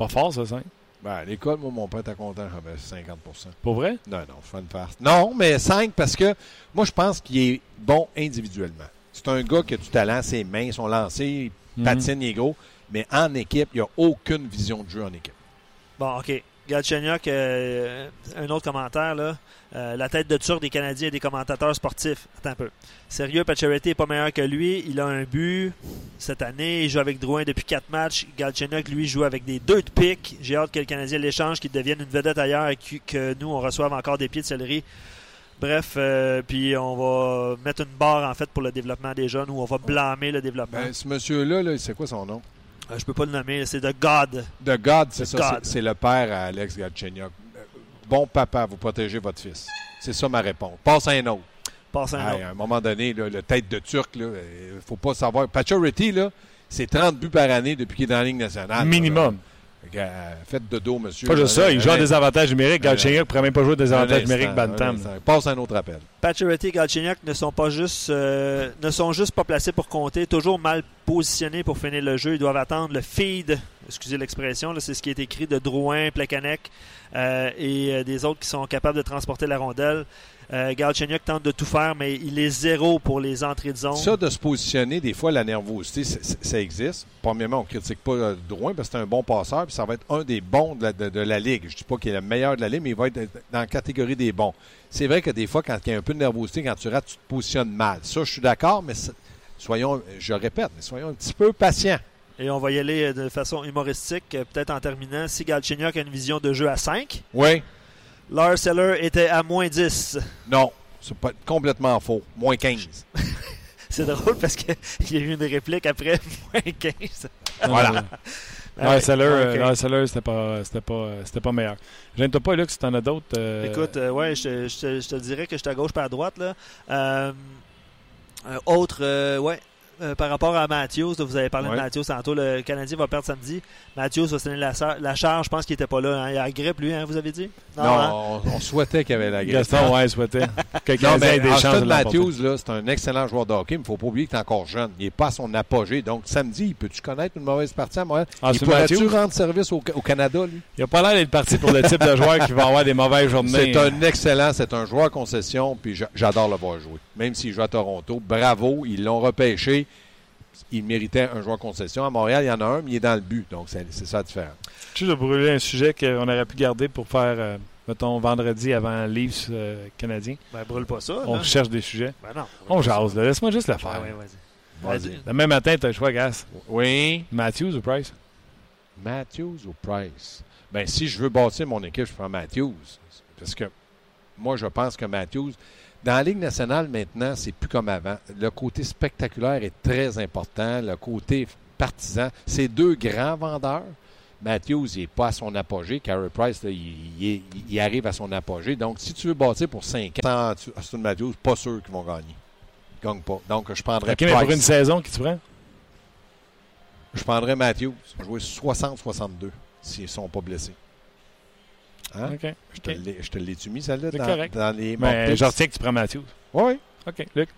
[SPEAKER 1] Pas fort, ça, 5.
[SPEAKER 2] Ben, à l'école, moi, mon père était content, j'avais 50%
[SPEAKER 1] Pour vrai?
[SPEAKER 2] Non, non, je fais une farce. Non, mais 5 parce que moi, je pense qu'il est bon individuellement. C'est un gars qui a du talent, ses mains sont lancées, il
[SPEAKER 1] Mhm.
[SPEAKER 2] patine, il est gros, mais en équipe, il n'y a aucune vision de jeu en équipe.
[SPEAKER 3] Bon, OK. Galchenyuk, euh, un autre commentaire, là. Euh, la tête de turc des Canadiens et des commentateurs sportifs. Attends un peu. Sérieux, Pacioretty n'est pas meilleur que lui. Il a un but cette année. Il joue avec Drouin depuis quatre matchs. Galchenyuk, lui, joue avec des deux de pique. J'ai hâte que le Canadien l'échange, qu'il devienne une vedette ailleurs et que, nous, on reçoive encore des pieds de céleri. Bref, euh, puis on va mettre une barre, en fait, pour le développement des jeunes ou on va blâmer le développement.
[SPEAKER 2] Ben, ce monsieur-là, là, c'est quoi son nom?
[SPEAKER 3] Euh, je peux pas le nommer. C'est de God.
[SPEAKER 2] De God, c'est
[SPEAKER 3] The
[SPEAKER 2] ça. C'est- le père à Alex Galchenyuk. Euh, Bon papa, vous protégez votre fils. C'est ça ma réponse. Passe à un autre.
[SPEAKER 3] Passe un
[SPEAKER 2] Hey,
[SPEAKER 3] autre.
[SPEAKER 2] à un moment donné, là, le tête de Turc, il ne faut pas savoir. Là, c'est 30 buts par année depuis qu'il est dans la Ligue nationale.
[SPEAKER 1] Minimum.
[SPEAKER 2] Euh, Faites de dos, monsieur.
[SPEAKER 1] Pas juste ça, il joue à des avantages numériques.
[SPEAKER 2] un-
[SPEAKER 1] Galchenyuk ne pourrait même pas jouer à des avantages numériques Bantam.
[SPEAKER 2] Passe à un autre appel.
[SPEAKER 3] Pacioretty et Galchenyuk ne sont pas juste euh, ne sont juste pas placés pour compter, toujours mal positionnés pour finir le jeu. Ils doivent attendre le feed, excusez l'expression, là, c'est ce qui est écrit de Drouin, Plekanec euh, et euh, des autres qui sont capables de transporter la rondelle. Euh, Galchenyuk tente de tout faire, mais il est zéro pour les entrées de zone.
[SPEAKER 2] Ça, de se positionner, des fois, la nervosité, ça existe. Premièrement, on ne critique pas euh, Drouin parce que c'est un bon passeur, puis ça va être un des bons de la, Ligue. Je ne dis pas qu'il est le meilleur de la Ligue, mais il va être dans la catégorie des bons. C'est vrai que des fois, quand il y a un peu de nervosité, quand tu rates, tu te positionnes mal. Ça, je suis d'accord, mais soyons, je répète, mais soyons un petit peu patients.
[SPEAKER 3] Et on va y aller euh, de façon humoristique, euh, peut-être en terminant. Si Galchenyuk a une vision de jeu à 5,
[SPEAKER 2] Oui,
[SPEAKER 3] Lars Eller était à moins 10.
[SPEAKER 2] non, c'est pas complètement faux. Moins 15. <laughs>
[SPEAKER 3] C'est drôle parce qu'il <laughs> y a eu une réplique après <laughs> moins 15.
[SPEAKER 2] Voilà.
[SPEAKER 1] Ouais, Seller,
[SPEAKER 3] Ouais,
[SPEAKER 1] euh,
[SPEAKER 3] ok.
[SPEAKER 1] Lars Eller, c'était pas, c'était pas, c'était pas meilleur. Gêne-toi pas, Luc, si t'en as d'autres. euh,
[SPEAKER 3] Écoute, euh, ouais, je, te- je te- je te dirais que je suis à gauche pas à droite. Là. Euh, autre, euh, ouais, euh, par rapport à Matthews, vous avez parlé
[SPEAKER 2] Ouais.
[SPEAKER 3] de Matthews tantôt, le Canadien va perdre samedi. Matthews va se donner la, la charge, je pense qu'il était pas là. hein. Il a la grippe, lui, hein, vous avez dit?
[SPEAKER 2] Non,
[SPEAKER 3] hein?
[SPEAKER 2] on, on souhaitait qu'il y avait la grippe.
[SPEAKER 1] Gaston, ouais, souhaitait que <laughs>
[SPEAKER 2] Non, mais
[SPEAKER 1] ait des chances de.
[SPEAKER 2] Matthews, c'est un excellent joueur de hockey, mais il ne faut pas oublier qu'il est encore jeune. Il n'est pas à son apogée. Donc, samedi, peux-tu connaître une mauvaise partie à Montréal?
[SPEAKER 1] Austin
[SPEAKER 2] il pourrait-tu rendre service au, au Canada, lui?
[SPEAKER 1] Il a pas l'air d'être parti pour le type de joueur qui va avoir des mauvaises journées.
[SPEAKER 2] C'est un excellent, c'est un joueur concession, puis j'a- j'adore le voir jouer. Même s'il joue à Toronto, bravo, ils l'ont repêché. Il méritait un joueur concession. À Montréal, il y en a un, mais il est dans le but. Donc, c'est c'est ça la différence.
[SPEAKER 1] Juste de brûler un sujet qu'on aurait pu garder pour faire, euh, mettons, vendredi avant Leafs euh, canadien.
[SPEAKER 3] Ben, brûle pas ça.
[SPEAKER 1] On cherche des sujets.
[SPEAKER 3] Ben non.
[SPEAKER 1] On jase, là. Laisse-moi juste le
[SPEAKER 3] Ah,
[SPEAKER 1] faire.
[SPEAKER 3] ouais, vas-y.
[SPEAKER 2] Vas-y.
[SPEAKER 1] Le même matin, tu as le choix, Gas.
[SPEAKER 2] Oui.
[SPEAKER 1] Matthews ou Price?
[SPEAKER 2] Matthews ou Price? Ben, si je veux bâtir mon équipe, je prends Matthews. Parce que moi, je pense que Matthews, dans la Ligue nationale maintenant, c'est plus comme avant. Le côté spectaculaire est très important. Le côté partisan. C'est deux grands vendeurs. Matthews, il n'est pas à son apogée. Carey Price, là, il, il est- il arrive à son apogée. Donc, si tu veux bâtir pour 5 ans, Austin Matthews, pas sûr qu'ils vont gagner. Ils gagnent pas. Donc, je prendrais
[SPEAKER 1] OK, mais pour une
[SPEAKER 2] Price.
[SPEAKER 1] saison, qui tu prends?
[SPEAKER 2] Je prendrais Matthews. Jouer 60-62 s'ils ne sont pas blessés. Hein?
[SPEAKER 1] OK.
[SPEAKER 2] Je te
[SPEAKER 1] OK.
[SPEAKER 2] l'ai- je te l'ai-tu mis, celle-là, dans,
[SPEAKER 1] correct.
[SPEAKER 2] dans les
[SPEAKER 1] Mais je retiens que tu prends Matthews.
[SPEAKER 2] Oui.
[SPEAKER 1] OK, Luc.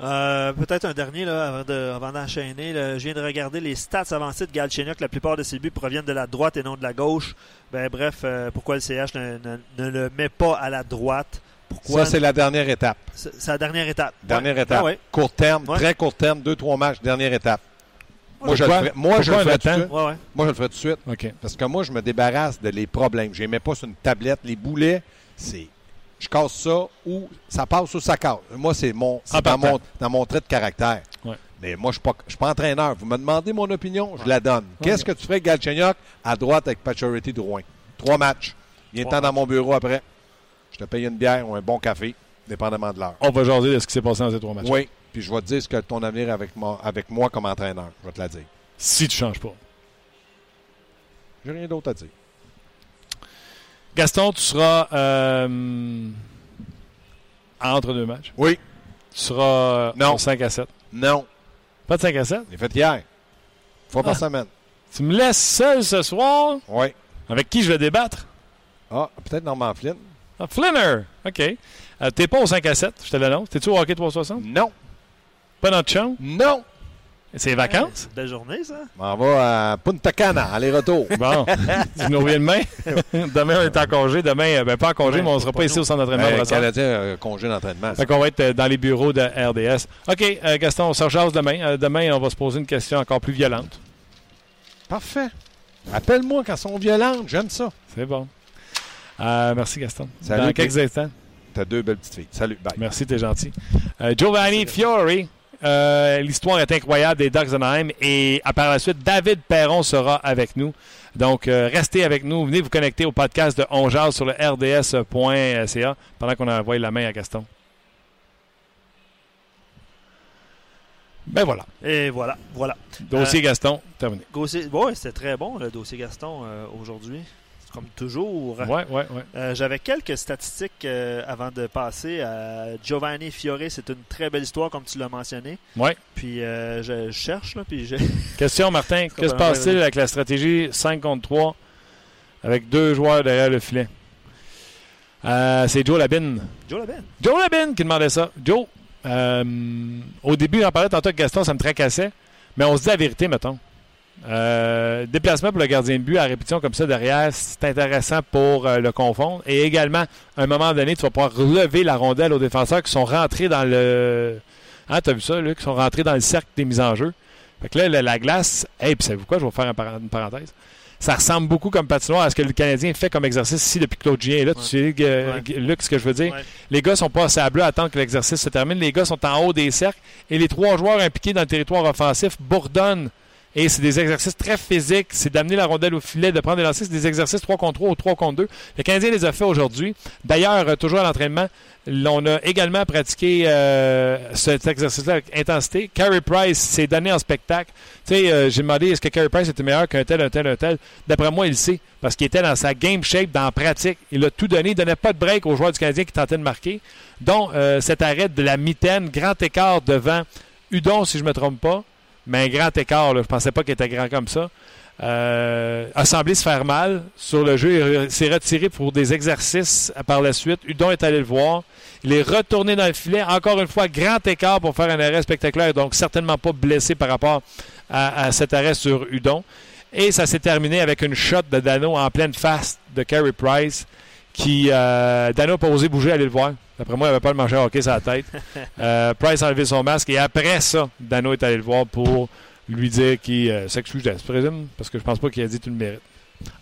[SPEAKER 3] Euh, Peut-être un dernier là, avant de- avant d'enchaîner. Je viens de regarder les stats avancées de Galchenyuk. La plupart de ses buts proviennent de la droite et non de la gauche. Ben, bref, euh, pourquoi le CH ne, ne- ne le met pas à la droite? Pourquoi?
[SPEAKER 2] Ça, c'est la dernière étape.
[SPEAKER 3] C'est c'est la dernière étape.
[SPEAKER 2] Dernière
[SPEAKER 3] Ouais.
[SPEAKER 2] étape.
[SPEAKER 3] Ah ouais.
[SPEAKER 2] Court terme,
[SPEAKER 3] Ouais.
[SPEAKER 2] très court terme, deux, trois matchs, dernière étape. Moi, je le ferais, moi, je le
[SPEAKER 1] Pourquoi
[SPEAKER 2] ferais tout de suite.
[SPEAKER 3] Ouais, ouais.
[SPEAKER 2] Moi, je le ferais tout de suite. Parce que moi, je me débarrasse de les problèmes. Je les mets pas sur une tablette. Les boulets, c'est. Je casse ça ou ça passe ou ça casse. Moi, c'est mon, dans, mon, dans mon trait de caractère.
[SPEAKER 1] Ouais.
[SPEAKER 2] Mais moi, je ne suis, pas- je suis pas entraîneur. Vous me demandez mon opinion, je la donne. Qu'est-ce que tu ferais, Galchenyuk, à droite avec Pachority Drouin? Trois matchs. Viens temps dans mon bureau après. Je te paye une bière ou un bon café, dépendamment de l'heure.
[SPEAKER 1] On va jaser de ce qui s'est passé dans ces trois matchs.
[SPEAKER 2] Oui. Puis je vais te dire ce que ton avenir avec moi, avec moi comme entraîneur. Je vais te la dire.
[SPEAKER 1] Si tu changes pas.
[SPEAKER 2] J'ai rien d'autre à dire.
[SPEAKER 1] Gaston, tu seras euh, entre deux matchs.
[SPEAKER 2] Oui.
[SPEAKER 1] Tu seras euh,
[SPEAKER 2] Non.
[SPEAKER 1] au 5 à 7.
[SPEAKER 2] Non.
[SPEAKER 1] Pas de 5 à 7?
[SPEAKER 2] Je l'ai fait hier. Une fois par
[SPEAKER 1] Ah.
[SPEAKER 2] semaine.
[SPEAKER 1] Tu me laisses seul ce soir?
[SPEAKER 2] Oui.
[SPEAKER 1] Avec qui je vais débattre?
[SPEAKER 2] Ah, peut-être Norman Flynn.
[SPEAKER 1] Ah, Flinner. OK. Euh, T'es pas au 5 à 7, je te l'annonce. T'es-tu au hockey 360?
[SPEAKER 2] Non.
[SPEAKER 1] Pas notre champ?
[SPEAKER 2] Non.
[SPEAKER 1] C'est les vacances?
[SPEAKER 3] Ouais, belle journée, ça.
[SPEAKER 2] On va à Punta Cana, aller-retour. <laughs>
[SPEAKER 1] Bon. tu nous reviens demain? <laughs> demain, on est en congé. Demain, euh, ben pas en congé,
[SPEAKER 3] Demain,
[SPEAKER 1] mais on sera
[SPEAKER 3] pas
[SPEAKER 1] pas ici au centre d'entraînement de
[SPEAKER 2] Ben. Canadien, euh, congé d'entraînement.
[SPEAKER 1] Fait qu'on va être euh, dans les bureaux de RDS. OK, euh, Gaston, on se rejase demain. Euh, demain, on va se poser une question encore plus violente.
[SPEAKER 2] Parfait. Appelle-moi quand elles sont violentes. J'aime ça.
[SPEAKER 1] C'est bon. Euh, merci, Gaston.
[SPEAKER 2] Salut,
[SPEAKER 1] Dans quelques instants.
[SPEAKER 2] T'as deux belles petites filles. Salut. Bye.
[SPEAKER 1] Merci, t'es gentil. Euh, Giovanni Fiori. Euh, L'histoire est incroyable des Ducks d'Anaheim et à par la suite, David Perron sera avec nous. Donc, euh, restez avec nous. Venez vous connecter au podcast de On Jase sur le rds.ca pendant qu'on envoie la main à Gaston. Ben voilà.
[SPEAKER 3] Et voilà, voilà.
[SPEAKER 1] Dossier Gaston, terminé.
[SPEAKER 3] Dossier, ouais, c'était très bon le dossier Gaston euh, aujourd'hui. Comme toujours.
[SPEAKER 1] Ouais, ouais, ouais.
[SPEAKER 3] Euh, J'avais quelques statistiques euh, avant de passer à Giovanni Fiore. C'est une très belle histoire, comme tu l'as mentionné.
[SPEAKER 1] Ouais.
[SPEAKER 3] Puis euh, je, je cherche, là, puis j'ai...
[SPEAKER 1] Question, Martin. <laughs> Que se passe-t-il avec la stratégie 5 contre 3 avec deux joueurs derrière le filet? C'est Joe Labine.
[SPEAKER 3] Joe Labine.
[SPEAKER 1] Joe Labine qui demandait ça. Joe, au début, j'en parlais tantôt avec Gaston, ça me tracassait. Mais on se dit la vérité, mettons. Euh, déplacement pour le gardien de but à répétition comme ça derrière, c'est intéressant pour euh, le confondre. Et également, à un moment donné, tu vas pouvoir relever la rondelle aux défenseurs qui sont rentrés dans le. Hein, t'as vu ça, là, qui sont rentrés dans le cercle des mises en jeu. Fait que là, la, la glace, hey, puis savez-vous quoi, je vais vous faire une parenthèse. Ça ressemble beaucoup comme patinoire à ce que le Canadien fait comme exercice ici depuis que Claude Gien est là. Tu sais, euh,
[SPEAKER 3] Ouais.
[SPEAKER 1] Luc, ce que je veux dire?
[SPEAKER 3] Ouais.
[SPEAKER 1] Les gars sont pas à sableux à attendre que l'exercice se termine. Les gars sont en haut des cercles et les trois joueurs impliqués dans le territoire offensif bourdonnent. Et c'est des exercices très physiques. C'est d'amener la rondelle au filet, de prendre des lancers. C'est des exercices 3 contre 3 ou 3 contre 2. Le Canadien les a fait aujourd'hui. D'ailleurs, euh, toujours à l'entraînement, on a également pratiqué euh, cet exercice-là avec intensité. Carey Price s'est donné en spectacle. Tu sais, euh, j'ai demandé est-ce que Carey Price était meilleur qu'un tel, un tel, un tel? D'après moi, il le sait. Parce qu'il était dans sa game shape, dans la pratique. Il a tout donné. Il donnait pas de break aux joueurs du Canadien qui tentaient de marquer. dont cet arrêt de la mitaine, grand écart devant Udon, si je ne me trompe pas. Mais un grand écart, là. je pensais pas qu'il était grand comme ça. Euh, a semblé se faire mal sur le jeu. Il s'est retiré pour des exercices par la suite. Udon est allé le voir. Il est retourné dans le filet. Encore une fois, grand écart pour faire un arrêt spectaculaire. Donc, certainement pas blessé par rapport à, cet arrêt sur Udon. Et ça s'est terminé avec une shot de Dano en pleine face de Carey Price. Qui, euh, Dano n'a pas osé bouger, aller le voir. D'après moi, il n'avait pas le manger à hockey sur la tête. <laughs> Euh, Price a enlevé son masque. Et après ça, Dano est allé le voir pour lui dire qu'il euh, s'excusait, je présume, parce que je pense pas qu'il a dit tout le mérite.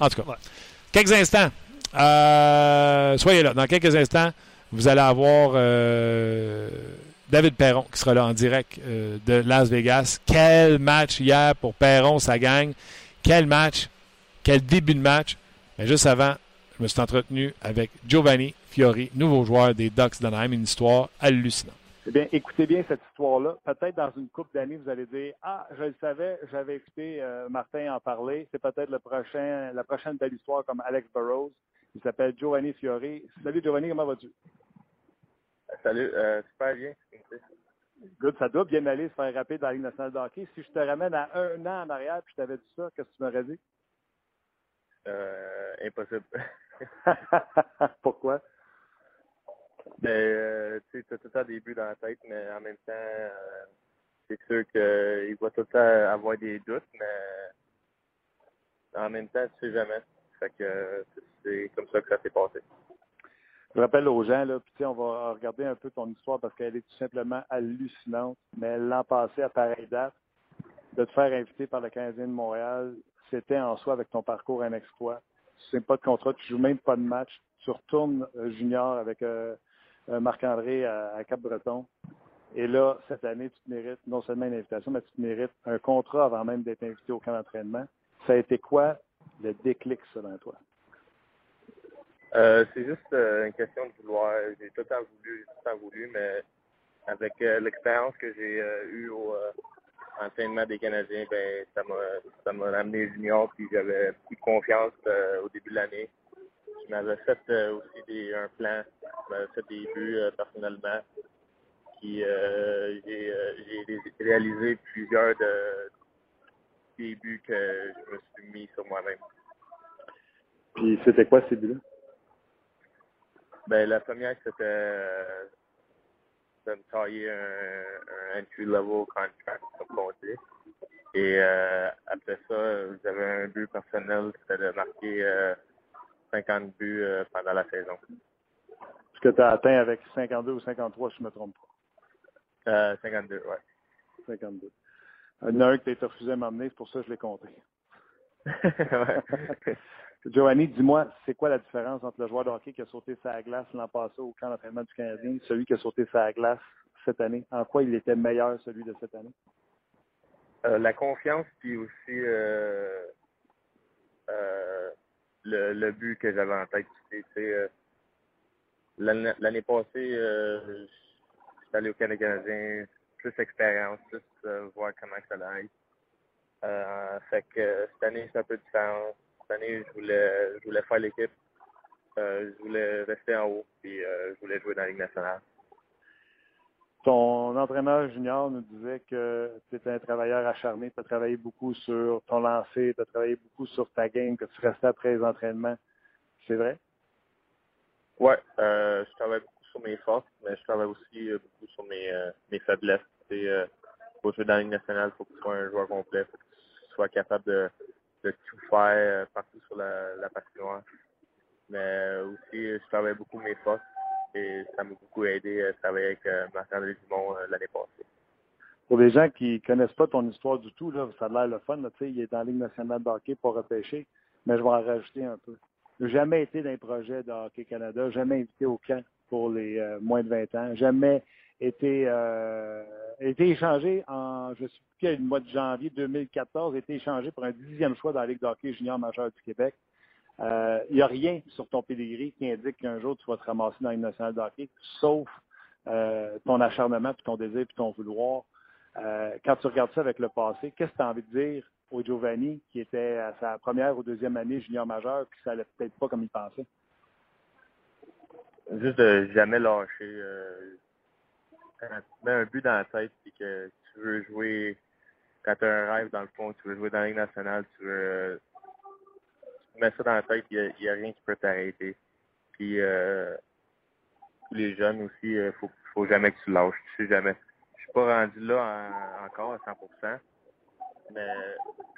[SPEAKER 1] En tout cas,
[SPEAKER 3] Ouais.
[SPEAKER 1] quelques instants. Euh, soyez là. Dans quelques instants, vous allez avoir David Perron qui sera là en direct de Las Vegas. Quel match hier pour Perron, ça gagne. Quel match. Quel début de match. Mais juste avant, je me suis entretenu avec Giovanni Fiori, nouveau joueur des Ducks d'Anaheim. Une histoire hallucinante.
[SPEAKER 4] Eh bien, écoutez bien cette histoire-là. Peut-être dans une couple d'années, vous allez dire Ah, je le savais, j'avais écouté euh, Martin en parler. C'est peut-être le prochain, la prochaine belle histoire comme Alex Burrows. Il s'appelle Giovanni Fiori. Salut Giovanni, comment vas-tu?
[SPEAKER 5] Salut, euh, super bien.
[SPEAKER 4] Good, ça doit bien aller se faire rappeler dans la Ligue nationale de hockey. Si je te ramène à un an en arrière puis je t'avais dit ça, qu'est-ce que tu m'aurais dit?
[SPEAKER 5] Euh, impossible. <laughs>
[SPEAKER 4] Pourquoi?
[SPEAKER 6] Ben, euh, tu sais, tout le temps des buts dans la tête, mais en même temps, euh, c'est sûr qu'il va tout le temps avoir des doutes, mais en même temps, tu sais jamais. Fait que c'est comme ça que ça s'est passé.
[SPEAKER 4] Je rappelle aux gens, là, puis on va regarder un peu ton histoire parce qu'elle est tout simplement hallucinante. Mais l'an passé, à pareille date, de te faire inviter par le Canadien de Montréal, c'était en soi avec ton parcours un exploit. Tu ne pas de contrat, tu joues même pas de match. Tu retournes euh, junior avec euh, euh, Marc-André à, Cap-Breton. Et là, cette année, tu te mérites non seulement une invitation, mais tu te mérites un contrat avant même d'être invité au camp d'entraînement. Ça a été quoi le déclic selon toi?
[SPEAKER 6] Euh, c'est juste euh, une question de vouloir. J'ai tout le temps voulu, tout voulu, mais avec euh, l'expérience que j'ai eue au entraînement des Canadiens, ben ça m'a ça m'a amené junior, puis j'avais beaucoup de confiance au début de l'année. Je m'avais fait aussi des, un plan, je m'avais fait des buts personnellement. Puis j'ai réalisé plusieurs de, des buts que je me suis mis sur moi-même.
[SPEAKER 4] Puis c'était quoi ces buts-là?
[SPEAKER 6] Ben, la première, c'était euh, de me tailler un, un entry-level contract, comme on dit. Et euh, après ça, j'avais un but personnel, c'était de marquer euh, 50 buts euh, pendant la saison.
[SPEAKER 4] Ce que tu as atteint avec 52 ou 53, si je ne me trompe
[SPEAKER 6] pas? Euh, 52, ouais.
[SPEAKER 4] 52. Il y en a un que tu as refusé de m'emmener, c'est pour ça que je l'ai compté. <laughs> <laughs> Giovanni, dis-moi, c'est quoi la différence entre le joueur de hockey qui a sauté sa glace l'an passé au camp d'entraînement du Canadien et celui qui a sauté sa glace cette année? En quoi il était meilleur, celui de cette année?
[SPEAKER 6] Euh, la confiance, puis aussi euh, euh, le, le, but que j'avais en tête. Euh, l'année passée, euh, j'étais allé au Canadien, plus expérience, plus voir comment ça allait. fait que cette année, c'est un peu différent cette année, je voulais, je voulais faire l'équipe. Euh, je voulais rester en haut, puis euh, je voulais jouer dans la Ligue nationale.
[SPEAKER 4] Ton entraîneur junior nous disait que tu étais un travailleur acharné, tu as travaillé beaucoup sur ton lancer, tu as travaillé beaucoup sur ta game, que tu restais après les entraînements. C'est vrai?
[SPEAKER 6] Oui, euh, je travaille beaucoup sur mes forces, mais je travaille aussi beaucoup sur mes, mes faiblesses. pour jouer dans la Ligue nationale, il faut que tu sois un joueur complet, il faut que tu sois capable de, tout faire euh, partout sur la, la patinoire. Mais aussi, je travaille beaucoup mes forces et ça m'a beaucoup aidé à travailler avec euh, Marc-André Dumont euh, l'année passée.
[SPEAKER 4] Pour les gens qui connaissent pas ton histoire du tout, ça a l'air le fun. Là, il est en Ligue nationale de hockey pour repêcher, mais je vais en rajouter un peu. Jamais été dans un projet de Hockey Canada, jamais invité au camp pour les moins de 20 ans, jamais été, euh, été échangé en, je sais plus le mois de janvier 2014, a été échangé pour un dixième choix dans la Ligue d'hockey junior majeur du Québec. Il euh, n'y a rien sur ton pedigree qui indique qu'un jour tu vas te ramasser dans une nationale d'hockey, sauf euh, ton acharnement, puis ton désir, puis ton vouloir. Euh, quand tu regardes ça avec le passé, qu'est-ce que tu as envie de dire au Giovanni, qui était à sa première ou deuxième année junior majeur, puis ça allait peut-être pas comme il pensait?
[SPEAKER 6] Juste de jamais lâcher. Tu mets un but dans la tête et que tu veux jouer, quand tu as un rêve dans le fond, tu veux jouer dans la Ligue nationale, tu veux. Tu mets ça dans la tête, il n'y a, rien qui peut t'arrêter. Puis, euh, les jeunes aussi, il euh, faut, faut jamais que tu lâches. Tu sais jamais. Je suis pas rendu là encore à 100%, mais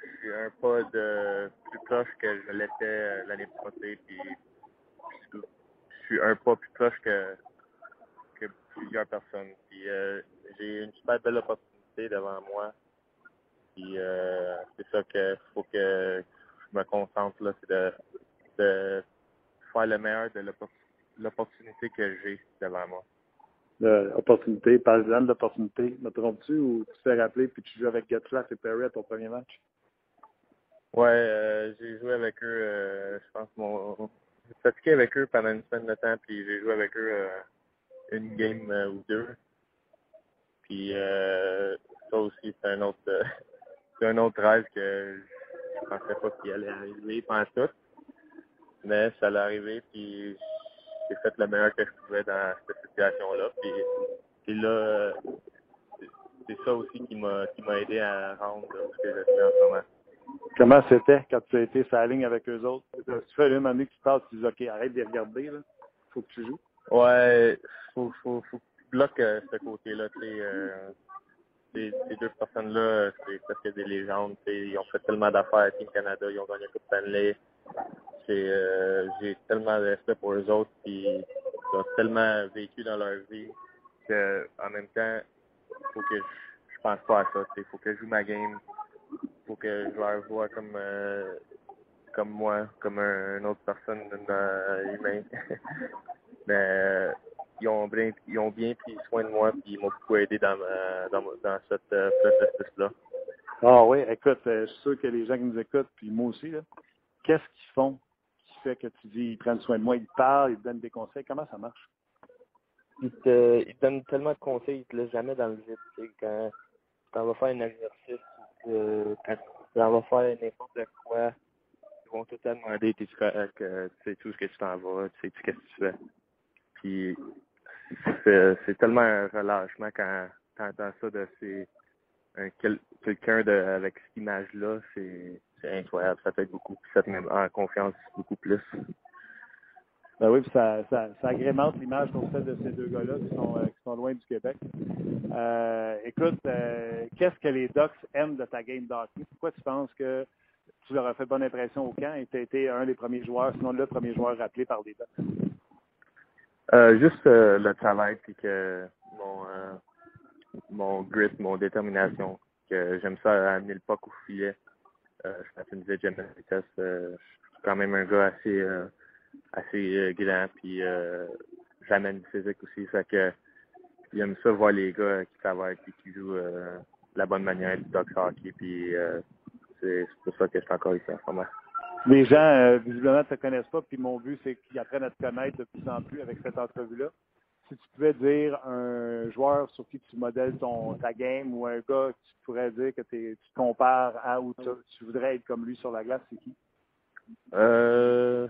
[SPEAKER 6] je suis un pas de plus proche que je l'étais euh, l'année passée. Je suis un pas plus proche que plusieurs personnes. Puis j'ai une super belle opportunité devant moi. Puis c'est ça qu'il faut que je me concentre là, c'est de, de faire le meilleur de l'opportunité que j'ai devant moi.
[SPEAKER 4] L'opportunité, par exemple l'opportunité, me trompes-tu ou tu t'es rappelé puis tu joues avec Getzlaff et Perry à ton premier match?
[SPEAKER 6] Ouais, euh, j'ai joué avec eux, je pense, mon. J'ai pratiqué avec eux pendant une semaine de temps, puis j'ai joué avec eux une game euh, ou deux. Puis euh, ça aussi, c'est un autre euh, <laughs> c'est un autre rêve que je pensais pas qu'il allait arriver pendant tout. Mais ça allait arriver, puis j'ai fait le meilleur que je pouvais dans cette situation-là. Puis, puis là, c'est ça aussi qui m'a qui m'a aidé à rendre ce que je fais en ce moment.
[SPEAKER 4] Comment c'était quand tu as été sur la ligne avec eux autres? Tu fais une année que tu passes, tu dis OK, arrête de les regarder, là. Faut que tu joues.
[SPEAKER 6] Ouais, faut, faut, faut que tu bloques euh, ce côté-là. tu sais, euh, ces, ces deux personnes-là, c'est presque des légendes. Ils ont fait tellement d'affaires à Team Canada, ils ont gagné la Coupe Stanley. Euh, J'ai tellement de respect pour eux autres, puis ils ont tellement vécu dans leur vie que en même temps, faut que je, pense pas à ça. Il faut que je joue ma game. faut que je leur vois comme euh, comme moi, comme un, une autre personne euh, humain. <laughs> Mais euh, ils ont bien, ils ont bien pris soin de moi, puis ils m'ont beaucoup aidé dans, ma, dans, dans cette euh, processus-là.
[SPEAKER 4] Ah oui, écoute, euh, je suis sûr que les gens qui nous écoutent, puis moi aussi, là, qu'est-ce qu'ils font qui fait que tu dis ils prennent soin de moi, ils te parlent, ils te donnent des conseils, comment ça marche?
[SPEAKER 6] Ils te, ils te donnent tellement de conseils, ils te laissent jamais dans le vide. tu sais, Quand tu vas faire un exercice, euh, quand tu vas faire n'importe quoi, ils vont tout te demander, t'es-tu correct, euh, tu sais tout ce que tu t'en vas, tu sais tout ce que tu fais. Puis c'est tellement un relâchement quand tu entends ça de quelqu'un avec cette image-là, c'est incroyable. Ça t'aide beaucoup, ça te met en confiance beaucoup plus.
[SPEAKER 4] Ben oui, puis ça, agrémente l'image qu'on fait de ces deux gars-là qui sont, euh, loin du Québec. Euh, écoute, euh, qu'est-ce que les Ducks aiment de ta game d'hockey? Pourquoi tu penses que tu leur as fait bonne impression au camp et tu as été un des premiers joueurs, sinon le premier joueur rappelé par les Ducks?
[SPEAKER 6] Euh, juste euh, le travail puis que mon euh, mon grit, mon détermination, que j'aime ça amener le puck au filet. Euh, je patinisais, j'aime la vitesse. Euh, je suis quand même un gars assez euh, assez euh, grand puis euh, j'amène du physique aussi. Fait que j'aime ça voir les gars qui travaillent puis qui jouent euh, de la bonne manière du dog hockey puis euh, c'est pour ça que je suis encore ici en ce moment.
[SPEAKER 4] Les gens, euh, visiblement, ne te connaissent pas, puis mon but, c'est qu'ils apprennent à te connaître de plus en plus avec cette entrevue-là. Si tu pouvais dire un joueur sur qui tu modèles ton, ta game ou un gars que tu pourrais dire que tu te compares à ou tu, voudrais être comme lui sur la glace, c'est qui?
[SPEAKER 6] Euh,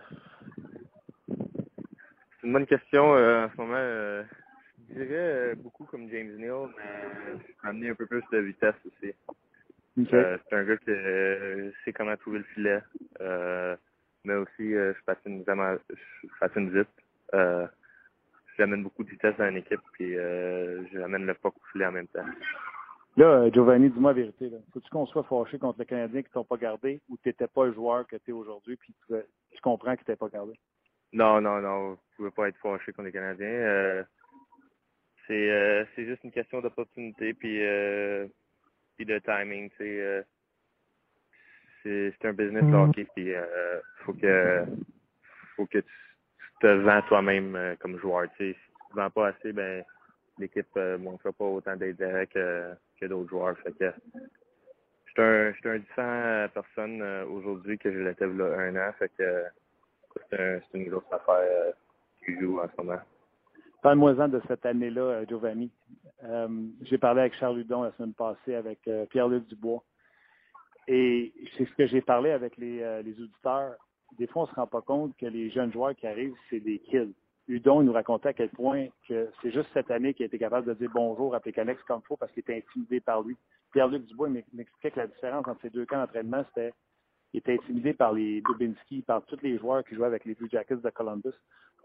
[SPEAKER 6] c'est une bonne question. euh, en ce moment, euh, je dirais beaucoup comme James Neal, mais amener un peu plus de vitesse aussi. Euh, c'est un gars qui euh, sait comment trouver le filet, euh, mais aussi euh, je patine vraiment, je patine vite. J'amène beaucoup de vitesse dans l'équipe, puis euh, j'amène le puck au filet en même temps.
[SPEAKER 4] Là, Giovanni, dis-moi la vérité. Là. Faut-tu qu'on soit fâché contre le Canadien qui t'ont pas gardé ou tu n'étais pas le joueur que tu es aujourd'hui puis tu, tu comprends que tu pas gardé?
[SPEAKER 6] Non, non, non, vous pouvez pas être fâché contre les Canadiens. C'est c'est juste une question d'opportunité puis puis de timing. C'est euh, c'est un business le hockey puis euh, faut que faut que tu, tu te vends toi-même euh, comme joueur. Tu sais, si tu te vends pas assez, ben l'équipe euh, montrera pas autant d'intérêt que que d'autres joueurs. Fait que je suis un je suis un différent personne euh, aujourd'hui que je l'étais là un an. Fait que c'est un- c'est une grosse affaire qui joue en ce moment.
[SPEAKER 4] Parle-moi-en de cette année-là, euh, Giovanni. Euh, J'ai parlé avec Charles Hudon la semaine passée, avec euh, Pierre-Luc Dubois. Et c'est ce que j'ai parlé avec les, auditeurs. Des fois, on se rend pas compte que les jeunes joueurs qui arrivent, c'est des kills. Hudon il nous racontait à quel point que c'est juste cette année qu'il a été capable de dire bonjour à Pécanex comme il faut parce qu'il était intimidé par lui. Pierre-Luc Dubois il m'expliquait que la différence entre ces deux camps d'entraînement, c'était qu'il était intimidé par les Dubinski, par tous les joueurs qui jouaient avec les Blue Jackets de Columbus.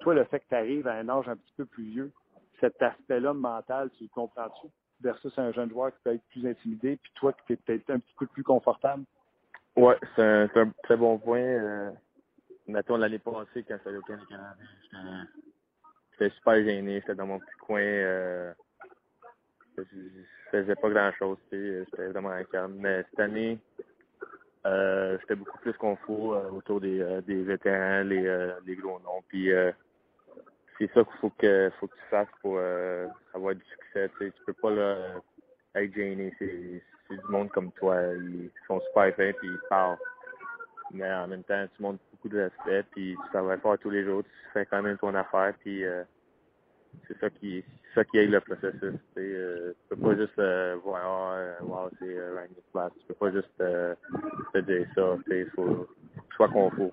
[SPEAKER 4] Toi, le fait que tu arrives à un âge un petit peu plus vieux, cet aspect-là mental, tu le comprends-tu? Versus un jeune joueur qui peut être plus intimidé, puis toi qui es peut-être un petit peu plus confortable.
[SPEAKER 6] Ouais, c'est un, très bon point. Euh, mettons l'année passée, quand j'étais au Canada, j'étais super gêné, j'étais dans mon petit coin. Euh, je, je faisais pas grand chose, j'étais vraiment calme. Mais cette année, euh, j'étais beaucoup plus confort euh, autour des, euh, des vétérans, les, euh, les gros noms. Puis euh, c'est ça qu'il faut que faut que tu fasses pour euh, avoir du succès. Tu tu peux pas là, être gêné. C'est du monde comme toi. Ils sont super fins puis ils parlent. Mais en même temps, tu montres beaucoup de respect puis tu travailles fort tous les jours. Tu fais quand même ton affaire puis c'est ça qui ça qui aide le processus. Tu euh, tu peux pas juste euh, voir euh, wow, c'est euh, Ryan Nicholas. Tu peux pas juste euh, te dire ça. Sais, faut, sois confort.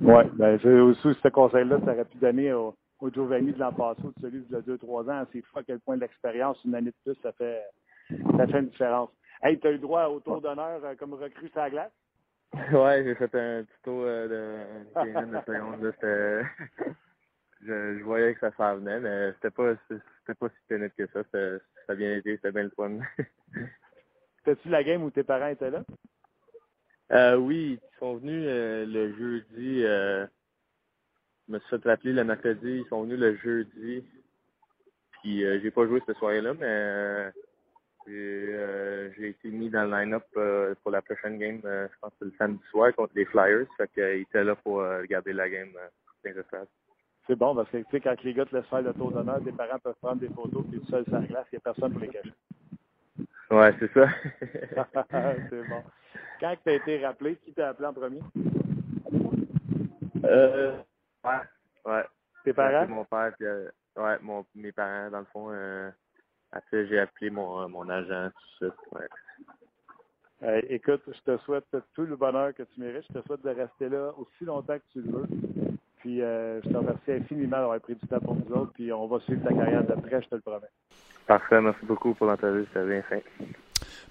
[SPEAKER 4] Oui, ben, j'ai aussi ce conseil-là, ça aurait pu donner au, au Giovanni de l'an passé ou de celui de 2-3 ans. C'est fou à quel point l'expérience, une année de plus, ça fait, ça fait une différence. Hey, tu as eu droit au tour d'honneur euh, comme recrue sur la glace?
[SPEAKER 6] Ouais, j'ai fait un petit tour euh, de une quinzaine <laughs> de secondes.
[SPEAKER 5] Je, je voyais que ça s'en venait, mais c'était pas c'était pas si pénible que ça. Ça a bien été, c'était bien le fun. <laughs>
[SPEAKER 4] C'était-tu la game où tes parents étaient là?
[SPEAKER 5] Euh, oui, ils sont venus euh, le jeudi. Euh, je me suis fait rappeler le mercredi. Ils sont venus le jeudi. Puis euh, j'ai pas joué cette soirée-là, mais euh, j'ai euh, j'ai été mis dans le line-up euh, pour la prochaine game. euh, je pense que c'est le samedi soir contre les Flyers. Fait qu'ils étaient là pour euh, regarder la game euh, dans le stade.
[SPEAKER 4] C'est bon parce que tu sais, quand les gars te laissent faire le tour d'honneur, tes parents peuvent prendre des photos, puis tout seul sur la glace, il n'y a personne pour les cacher.
[SPEAKER 5] Ouais, c'est ça. <laughs>
[SPEAKER 4] c'est bon. Quand tu as été rappelé, qui t'a appelé en premier?
[SPEAKER 5] euh, ouais, ouais.
[SPEAKER 4] Tes parents?
[SPEAKER 5] C'est mon père, puis, euh, ouais, mon, mes parents, dans le fond. Euh, après, j'ai appelé mon, euh, mon agent, tout ça. Ouais.
[SPEAKER 4] Euh, écoute, je te souhaite tout le bonheur que tu mérites. Je te souhaite de rester là aussi longtemps que tu le veux. Puis euh, je te remercie infiniment d'avoir pris du temps pour nous autres. Puis on va suivre ta carrière de près, je te le promets.
[SPEAKER 5] Parfait, merci beaucoup pour l'entrevue, c'était bien fin.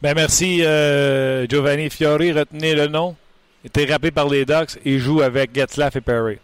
[SPEAKER 1] Ben merci euh, Giovanni Fiori, retenez le nom. Il était rappelé par les Ducks et joue avec Getzlaff et Perry.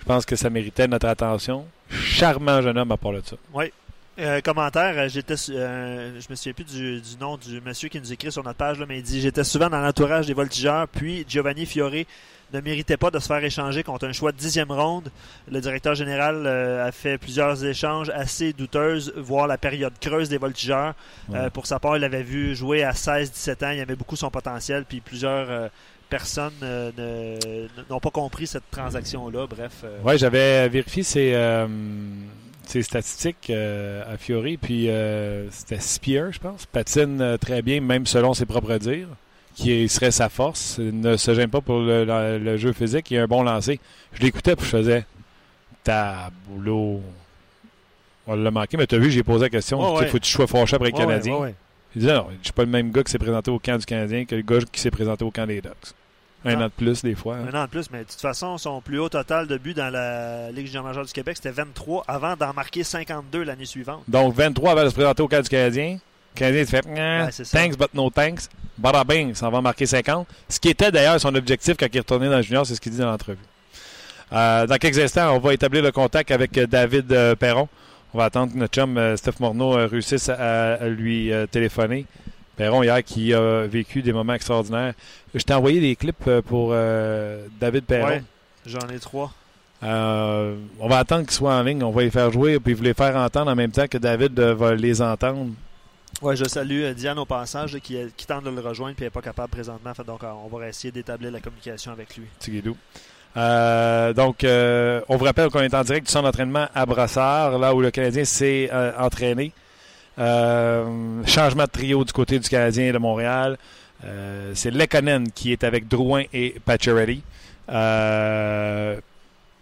[SPEAKER 1] Je pense que ça méritait notre attention. Charmant jeune homme à part de ça.
[SPEAKER 3] Oui. Euh, commentaire, j'étais, euh, je me souviens plus du, du nom du monsieur qui nous écrit sur notre page, là, mais il dit J'étais souvent dans l'entourage des voltigeurs, puis Giovanni Fiore ne méritait pas de se faire échanger contre un choix de dixième ronde. Le directeur général euh, a fait plusieurs échanges assez douteuses, voire la période creuse des voltigeurs. Euh, pour sa part, il avait vu jouer à 16-17 ans, il aimait beaucoup son potentiel, puis plusieurs euh, personnes ne- n'ont pas compris cette transaction-là. Bref,
[SPEAKER 1] Oui, j'avais vérifié ses, euh, ses statistiques euh, à Fiori, puis euh, c'était Spear, je pense. Patine euh, très bien, même selon ses propres dires, qui serait sa force. Il ne se gêne pas pour le, le- le jeu physique, il a un bon lancer. Je l'écoutais, puis je faisais taboulot. On l'a manqué, mais tu as vu, j'ai posé la question. Sais,
[SPEAKER 3] ouais.
[SPEAKER 1] faut que tu sois fâché après
[SPEAKER 3] ouais, ouais.
[SPEAKER 1] Il disait, non, je suis pas le même gars qui s'est présenté au camp du Canadien que le gars qui s'est présenté au camp des Ducks. Un an de plus, des fois. hein.
[SPEAKER 3] Un an de plus, mais de toute façon, son plus haut total de buts dans la Ligue junior majeure du Québec, c'était 23 avant d'en marquer 52 l'année suivante.
[SPEAKER 1] Donc, 23 avant de se présenter au camp du Canadien. Canadien fait
[SPEAKER 3] Ouais, ça.
[SPEAKER 1] thanks, but no thanks. Bada bing, ça va marquer 50. Ce qui était d'ailleurs son objectif quand il est retourné dans le junior, c'est ce qu'il dit dans l'entrevue. Euh, dans quelques instants, on va établir le contact avec euh, David euh, Perron. On va attendre que notre chum euh, Steph Morneau réussisse à, à lui téléphoner. Perron, hier, qui a vécu des moments extraordinaires. Je t'ai envoyé des clips pour David Perron.
[SPEAKER 3] Ouais, j'en ai trois.
[SPEAKER 1] On va attendre qu'ils soient en ligne. On va les faire jouer puis vous les faire entendre en même temps que David va les entendre.
[SPEAKER 3] Ouais, je salue euh, Diane au passage là, qui, tente de le rejoindre puis n'est pas capable présentement. Donc, euh, on va essayer d'établir la communication avec lui.
[SPEAKER 1] Petit guidou. Euh, donc, euh, on vous rappelle qu'on est en direct du centre d'entraînement à Brassard, là où le Canadien s'est euh, entraîné. Euh, changement de trio du côté du Canadien de Montréal. Euh, c'est Lekonen qui est avec Drouin et Pacioretty. Euh,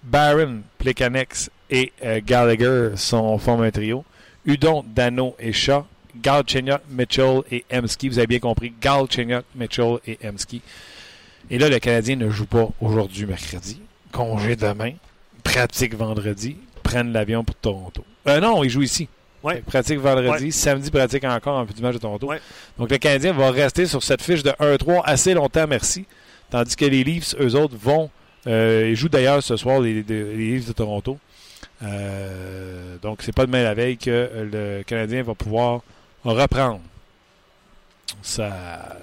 [SPEAKER 1] Barron, Plekanex et euh, Gallagher sont, forment un trio. Udon, Dano et Shaw. Galchenyuk, Mitchell et Emski. Vous avez bien compris. Galchenyuk, Mitchell et Emski. Et là, le Canadien ne joue pas aujourd'hui, mercredi. Congé demain. Pratique vendredi. Prennent l'avion pour Toronto. Euh, non, il joue ici.
[SPEAKER 3] Ouais.
[SPEAKER 1] Pratique vendredi.
[SPEAKER 3] Ouais.
[SPEAKER 1] Samedi, pratique encore en vue du match de Toronto.
[SPEAKER 3] Ouais.
[SPEAKER 1] Donc, le Canadien va rester sur cette fiche de 1-3 assez longtemps, merci. Tandis que les Leafs, eux autres, vont. Euh, ils jouent d'ailleurs ce soir, les, les Leafs de Toronto. Euh, donc, c'est pas demain la veille que le Canadien va pouvoir reprendre. Ça.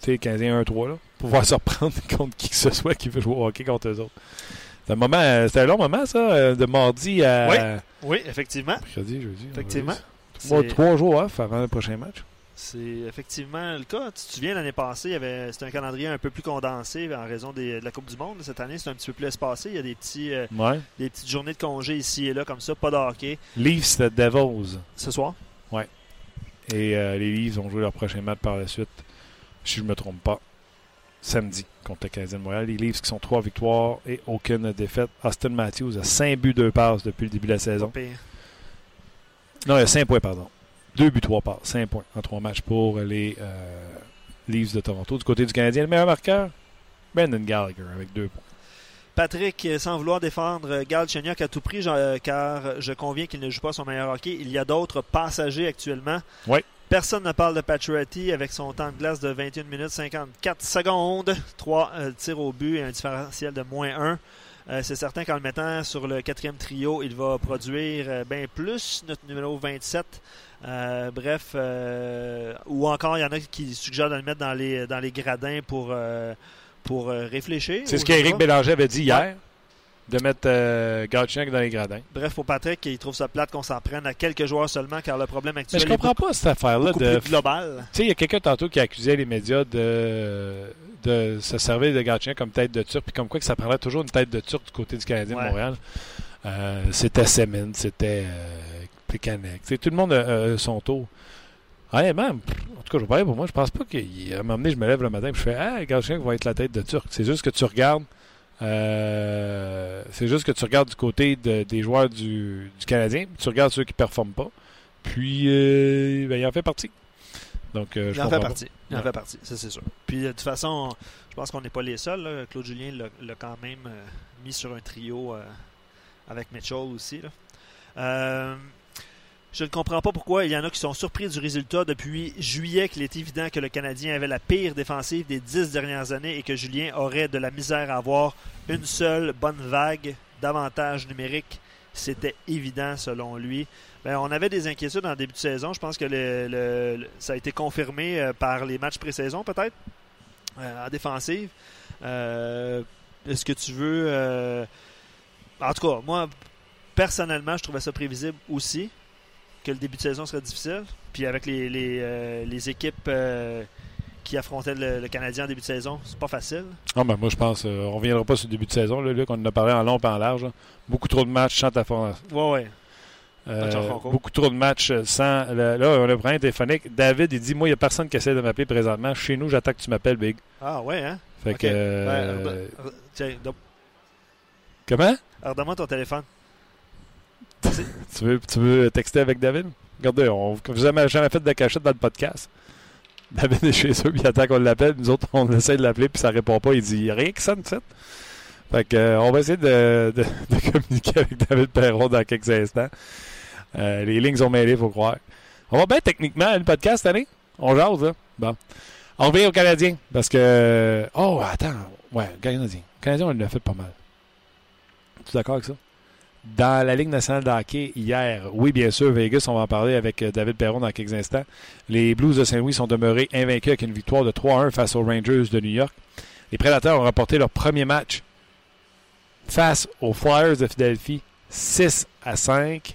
[SPEAKER 1] Tu sais, le Canadien 1-3, là. Pouvoir <laughs> se reprendre contre qui que ce soit qui veut jouer au hockey contre eux autres. C'est un moment, euh, c'était un long moment, ça, euh, de mardi à
[SPEAKER 3] Oui. Oui, effectivement.
[SPEAKER 1] mercredi, jeudi.
[SPEAKER 3] Effectivement.
[SPEAKER 1] Trois, trois jours off avant le prochain match.
[SPEAKER 3] C'est effectivement le cas. Tu te souviens, l'année passée, il y avait, c'était un calendrier un peu plus condensé en raison des- de la Coupe du Monde. Cette année, c'est un petit peu plus espacé. Il y a des, petits, euh,
[SPEAKER 1] Ouais.
[SPEAKER 3] des petites journées de congé ici et là, comme ça, pas de hockey.
[SPEAKER 1] Leafs, the Devils.
[SPEAKER 3] Ce soir,
[SPEAKER 1] Et euh, les Leafs vont jouer leur prochain match par la suite, si je ne me trompe pas, samedi contre le Canadien de Montréal. Les Leafs qui sont trois victoires et aucune défaite. Austin Matthews a 5 buts, 2 passes depuis le début de la saison. Non, il a 5 points, pardon. 2 buts, 3 passes. 5 points en 3 matchs pour les euh, Leafs de Toronto. Du côté du Canadien, le meilleur marqueur, Brendan Gallagher avec 2 points.
[SPEAKER 3] Patrick, euh, sans vouloir défendre euh, Galchenyuk à tout prix, euh, car je conviens qu'il ne joue pas son meilleur hockey. Il y a d'autres passagers actuellement.
[SPEAKER 1] Oui.
[SPEAKER 3] Personne ne parle de Pacioretty avec son temps de glace de 21 minutes 54 secondes, 3 tirs au but et un différentiel de moins 1. Euh, c'est certain qu'en le mettant sur le quatrième trio, il va produire euh, bien plus notre numéro 27. Euh, bref, euh, ou encore, il y en a qui suggèrent de le mettre dans les, dans les gradins pour, euh, pour euh, réfléchir.
[SPEAKER 1] C'est ce
[SPEAKER 3] je
[SPEAKER 1] qu'Éric. Bélanger avait dit hier, de mettre euh, dans les gradins.
[SPEAKER 3] Bref, pour Patrick, il trouve ça plate qu'on s'en prenne à quelques joueurs seulement, car le problème
[SPEAKER 1] Mais
[SPEAKER 3] actuel
[SPEAKER 1] je
[SPEAKER 3] est
[SPEAKER 1] comprends
[SPEAKER 3] beaucoup,
[SPEAKER 1] pas cette affaire-là de
[SPEAKER 3] plus global.
[SPEAKER 1] Tu sais, il y a quelqu'un tantôt qui accusait les médias de, de se servir de Gatien comme tête de turc, puis comme quoi que ça prendrait toujours une tête de turc du côté du Canadien
[SPEAKER 3] Ouais.
[SPEAKER 1] de Montréal. Euh, c'était Semin, c'était euh, Plekanec. Tu sais, tout le monde a, son tour. Pff, en tout cas, je vais parler pour moi, je pense pas qu'à un moment donné, je me lève le matin et je fais Ah, Gatien va être la tête de turc. C'est juste que tu regardes. euh, c'est juste que tu regardes du côté de- des joueurs du, du Canadien, tu regardes ceux qui performent pas, puis euh, ben, il en fait partie. Donc, euh, je
[SPEAKER 3] Il en fait
[SPEAKER 1] pas.
[SPEAKER 3] partie. En fait partie, ça c'est sûr. Puis de toute façon, je pense qu'on n'est pas les seuls. là. Claude Julien l'a quand même mis sur un trio avec Mitchell aussi. là. Je ne comprends pas pourquoi il y en a qui sont surpris du résultat depuis juillet qu'il est évident que le Canadien avait la pire défensive des dix dernières années et que Julien aurait de la misère à avoir une seule bonne vague d'avantage numérique. C'était évident selon lui. Ben, on avait des inquiétudes en début de saison. Je pense que le- ça a été confirmé euh, par les matchs pré-saison, peut-être, euh, en défensive. Euh, Est-ce que tu veux. En tout cas, moi, personnellement, je trouvais ça prévisible aussi, que le début de saison serait difficile. Puis avec les, les, euh, les équipes euh, qui affrontaient le, le Canadien en début de saison, c'est pas facile.
[SPEAKER 1] Ah, ben, moi, je pense, euh, on reviendra pas sur le début de saison, là, Luc, on en a parlé en long et en large. là. Beaucoup trop de matchs sans ta. Euh,
[SPEAKER 3] Match en concours.
[SPEAKER 1] beaucoup trop de matchs sans. le- là, on a un problème téléphonique. David, il dit Moi, il n'y a personne qui essaie de m'appeler présentement. Chez nous, j'attends que tu m'appelles, Big.
[SPEAKER 3] Ah, ouais, hein?
[SPEAKER 1] Fait que. euh,
[SPEAKER 3] Ben, tiens,
[SPEAKER 1] comment?
[SPEAKER 3] Redonne-moi ton téléphone. <laughs>
[SPEAKER 1] tu veux, tu veux texter avec David? Regardez, on vous jamais, jamais fait de cachette dans le podcast. David est chez eux, puis il attend qu'on l'appelle. Nous autres, on essaie de l'appeler, puis ça répond pas. Il dit rien que ça, fait. Fait que, euh, on va essayer de, <laughs> communiquer avec David Perron dans quelques instants. Euh, les lignes sont mêlées, il faut croire. On va bien techniquement le podcast cette année? On jase, là. Bon. On revient aux Canadiens. Parce que. Oh, attends. Ouais, Canadien. Canadien, on l'a fait pas mal. Tu es d'accord avec ça? Dans la Ligue nationale de hockey, hier, oui, bien sûr, Vegas, on va en parler avec euh, David Perron dans quelques instants. Les Blues de Saint-Louis sont demeurés invaincus avec une victoire de 3-1 face aux Rangers de New York. Les Prédateurs ont remporté leur premier match face aux Flyers de Philadelphie 6 à 5,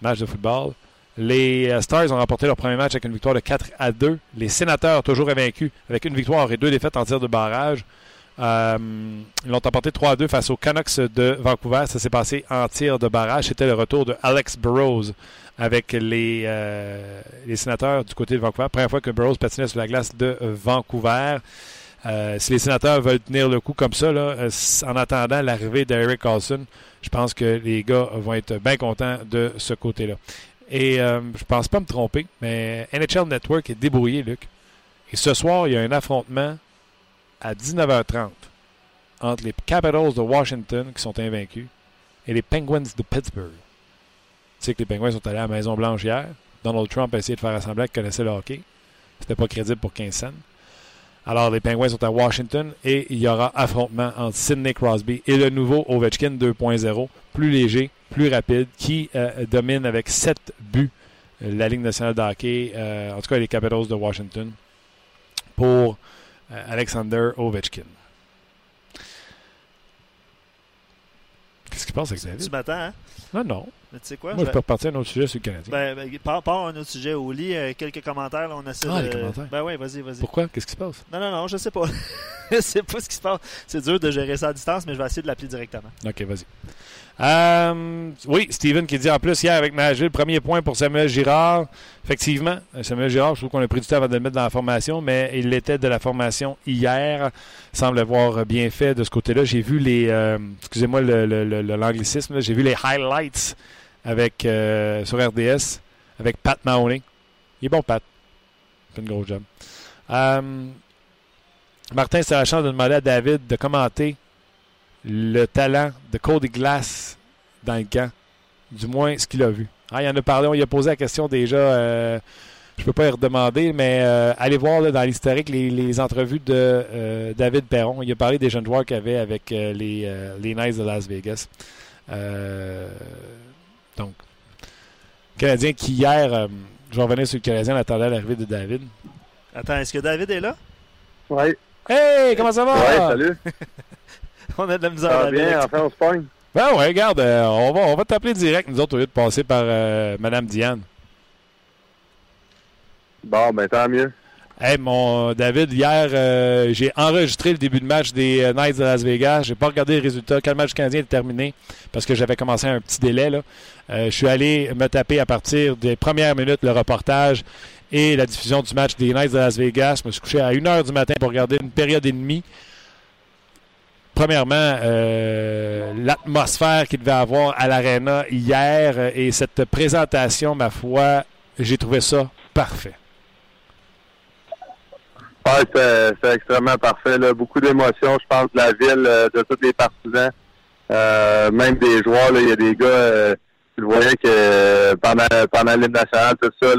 [SPEAKER 1] match de football. Les euh, Stars ont remporté leur premier match avec une victoire de 4 à 2. Les Sénateurs, toujours invaincus, avec une victoire et deux défaites en tir de barrage. Euh, ils l'ont emporté 3 à 2 face aux Canucks de Vancouver. Ça s'est passé en tir de barrage. C'était le retour de Alex Burrows avec les, euh, sénateurs du côté de Vancouver. Première fois que Burrows patinait sur la glace de Vancouver. Euh, si les sénateurs veulent tenir le coup comme ça, en attendant l'arrivée d'Eric Carlson, je pense que les gars vont être bien contents de ce côté-là. Et je pense pas me tromper, mais NHL Network est débrouillé, Luc. Et ce soir, il y a un affrontement à 19h30 entre les Capitals de Washington, qui sont invaincus, et les Penguins de Pittsburgh. Tu sais que les Penguins sont allés à la Maison-Blanche hier. Donald Trump a essayé de faire semblant qu'il connaissait le hockey. C'était pas crédible pour 15 cents. Alors, les Penguins sont à Washington et il y aura affrontement entre Sidney Crosby et le nouveau Ovechkin 2.0, plus léger, plus rapide, qui euh, domine avec 7 buts euh, la Ligue nationale de hockey, euh, en tout cas les Capitals de Washington, pour Alexander Ovechkin. Qu'est-ce qui se passe avec
[SPEAKER 3] Tu
[SPEAKER 1] David?
[SPEAKER 3] m'attends, hein?
[SPEAKER 1] Non, non.
[SPEAKER 3] Mais tu sais quoi?
[SPEAKER 1] Moi,
[SPEAKER 3] je
[SPEAKER 1] je peux repartir à un autre sujet sur le Canadien.
[SPEAKER 3] Ben, ben, part un autre sujet au lit, euh, quelques commentaires, là, on essaie
[SPEAKER 1] Ah,
[SPEAKER 3] de...
[SPEAKER 1] les commentaires.
[SPEAKER 3] Ben oui, vas-y, vas-y.
[SPEAKER 1] Pourquoi? Qu'est-ce qui se passe?
[SPEAKER 3] Non, non, non, je sais pas. <laughs> je sais pas ce qui se passe. C'est dur de gérer ça à distance, mais je vais essayer de l'appeler directement.
[SPEAKER 1] OK, vas-y. Euh, oui, Steven qui dit en plus hier avec Nashville, premier point pour Samuel Girard. Effectivement, euh, Samuel Girard, je trouve qu'on a pris du temps avant de le mettre dans la formation, mais il était de la formation hier. Semble avoir bien fait de ce côté-là. J'ai vu les, euh, excusez-moi le- le- le- le- l'anglicisme, là. j'ai vu les highlights avec sur RDS avec Pat Mahoney. Il est bon, Pat. Il fait une grosse job. Martin, c'est la chance de demander à David de commenter le talent de Cody Glass dans le camp. Du moins, ce qu'il a vu. Ah, il en a parlé, on lui a posé la question déjà euh, je peux pas y redemander, mais euh, allez voir là, dans l'historique les, les entrevues de euh, David Perron. Il a parlé des jeunes joueurs qu'il avait avec euh, les, euh, les Knights de Las Vegas. Euh, donc, Canadien qui hier, euh, je vais revenir sur le Canadien en attendant l'arrivée de David.
[SPEAKER 3] Attends, est-ce que David est là?
[SPEAKER 5] Oui.
[SPEAKER 1] Hey, comment ça va?
[SPEAKER 5] Ouais, salut. <laughs> <laughs>
[SPEAKER 3] On a de la misère à
[SPEAKER 5] va bien, enfin on se pogne.
[SPEAKER 1] Ben ouais, regarde, euh, on va, on va t'appeler direct, nous autres, au lieu de passer par euh, Madame Diane.
[SPEAKER 5] Bon, ben tant mieux.
[SPEAKER 1] Hey, mon David, hier, euh, j'ai enregistré le début de match des euh, Knights de Las Vegas. J'ai pas regardé les résultats quand le match canadien est terminé parce que j'avais commencé un petit délai. Là. Euh, je suis allé me taper à partir des premières minutes le reportage et la diffusion du match des Knights de Las Vegas. Je me suis couché à 1h du matin pour regarder une période et demie. Premièrement, euh, l'atmosphère qu'il devait avoir à l'Arena hier euh, et cette présentation, ma foi, j'ai trouvé ça parfait.
[SPEAKER 5] Ouais, c'est extrêmement parfait. Beaucoup d'émotions, je pense, de la ville, euh, de tous les partisans, même des joueurs. Il y a des gars, euh, tu le voyais que pendant, pendant l'hymne national, tout ça,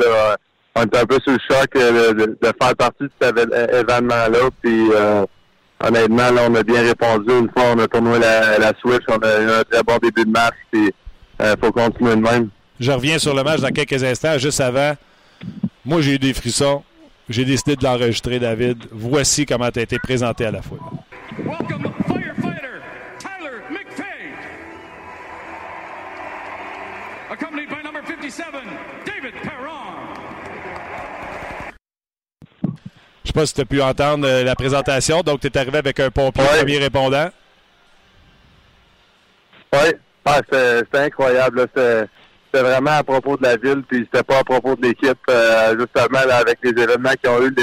[SPEAKER 5] on était un peu sous le choc de, de faire partie de cet événement-là. Puis, honnêtement, là, on a bien répondu. Une fois, on a tourné la, la Switch, on a eu un très bon début de match. Puis, euh, faut continuer de même.
[SPEAKER 1] Je reviens sur le match dans quelques instants. Juste avant, moi, j'ai eu des frissons. J'ai décidé de l'enregistrer, David. Voici comment tu as été présenté à la foule.
[SPEAKER 7] Welcome, firefighter Tyler McFay. Accompanied by number 57, David Perron.
[SPEAKER 1] Je sais pas si tu as pu entendre euh, la présentation. Donc, tu es arrivé avec un pompier
[SPEAKER 5] Ouais.
[SPEAKER 1] premier répondant.
[SPEAKER 5] Oui, ah, c'était incroyable. C'était vraiment à propos de la ville, puis c'était pas à propos de l'équipe. euh, justement, là, avec les événements qui ont eu,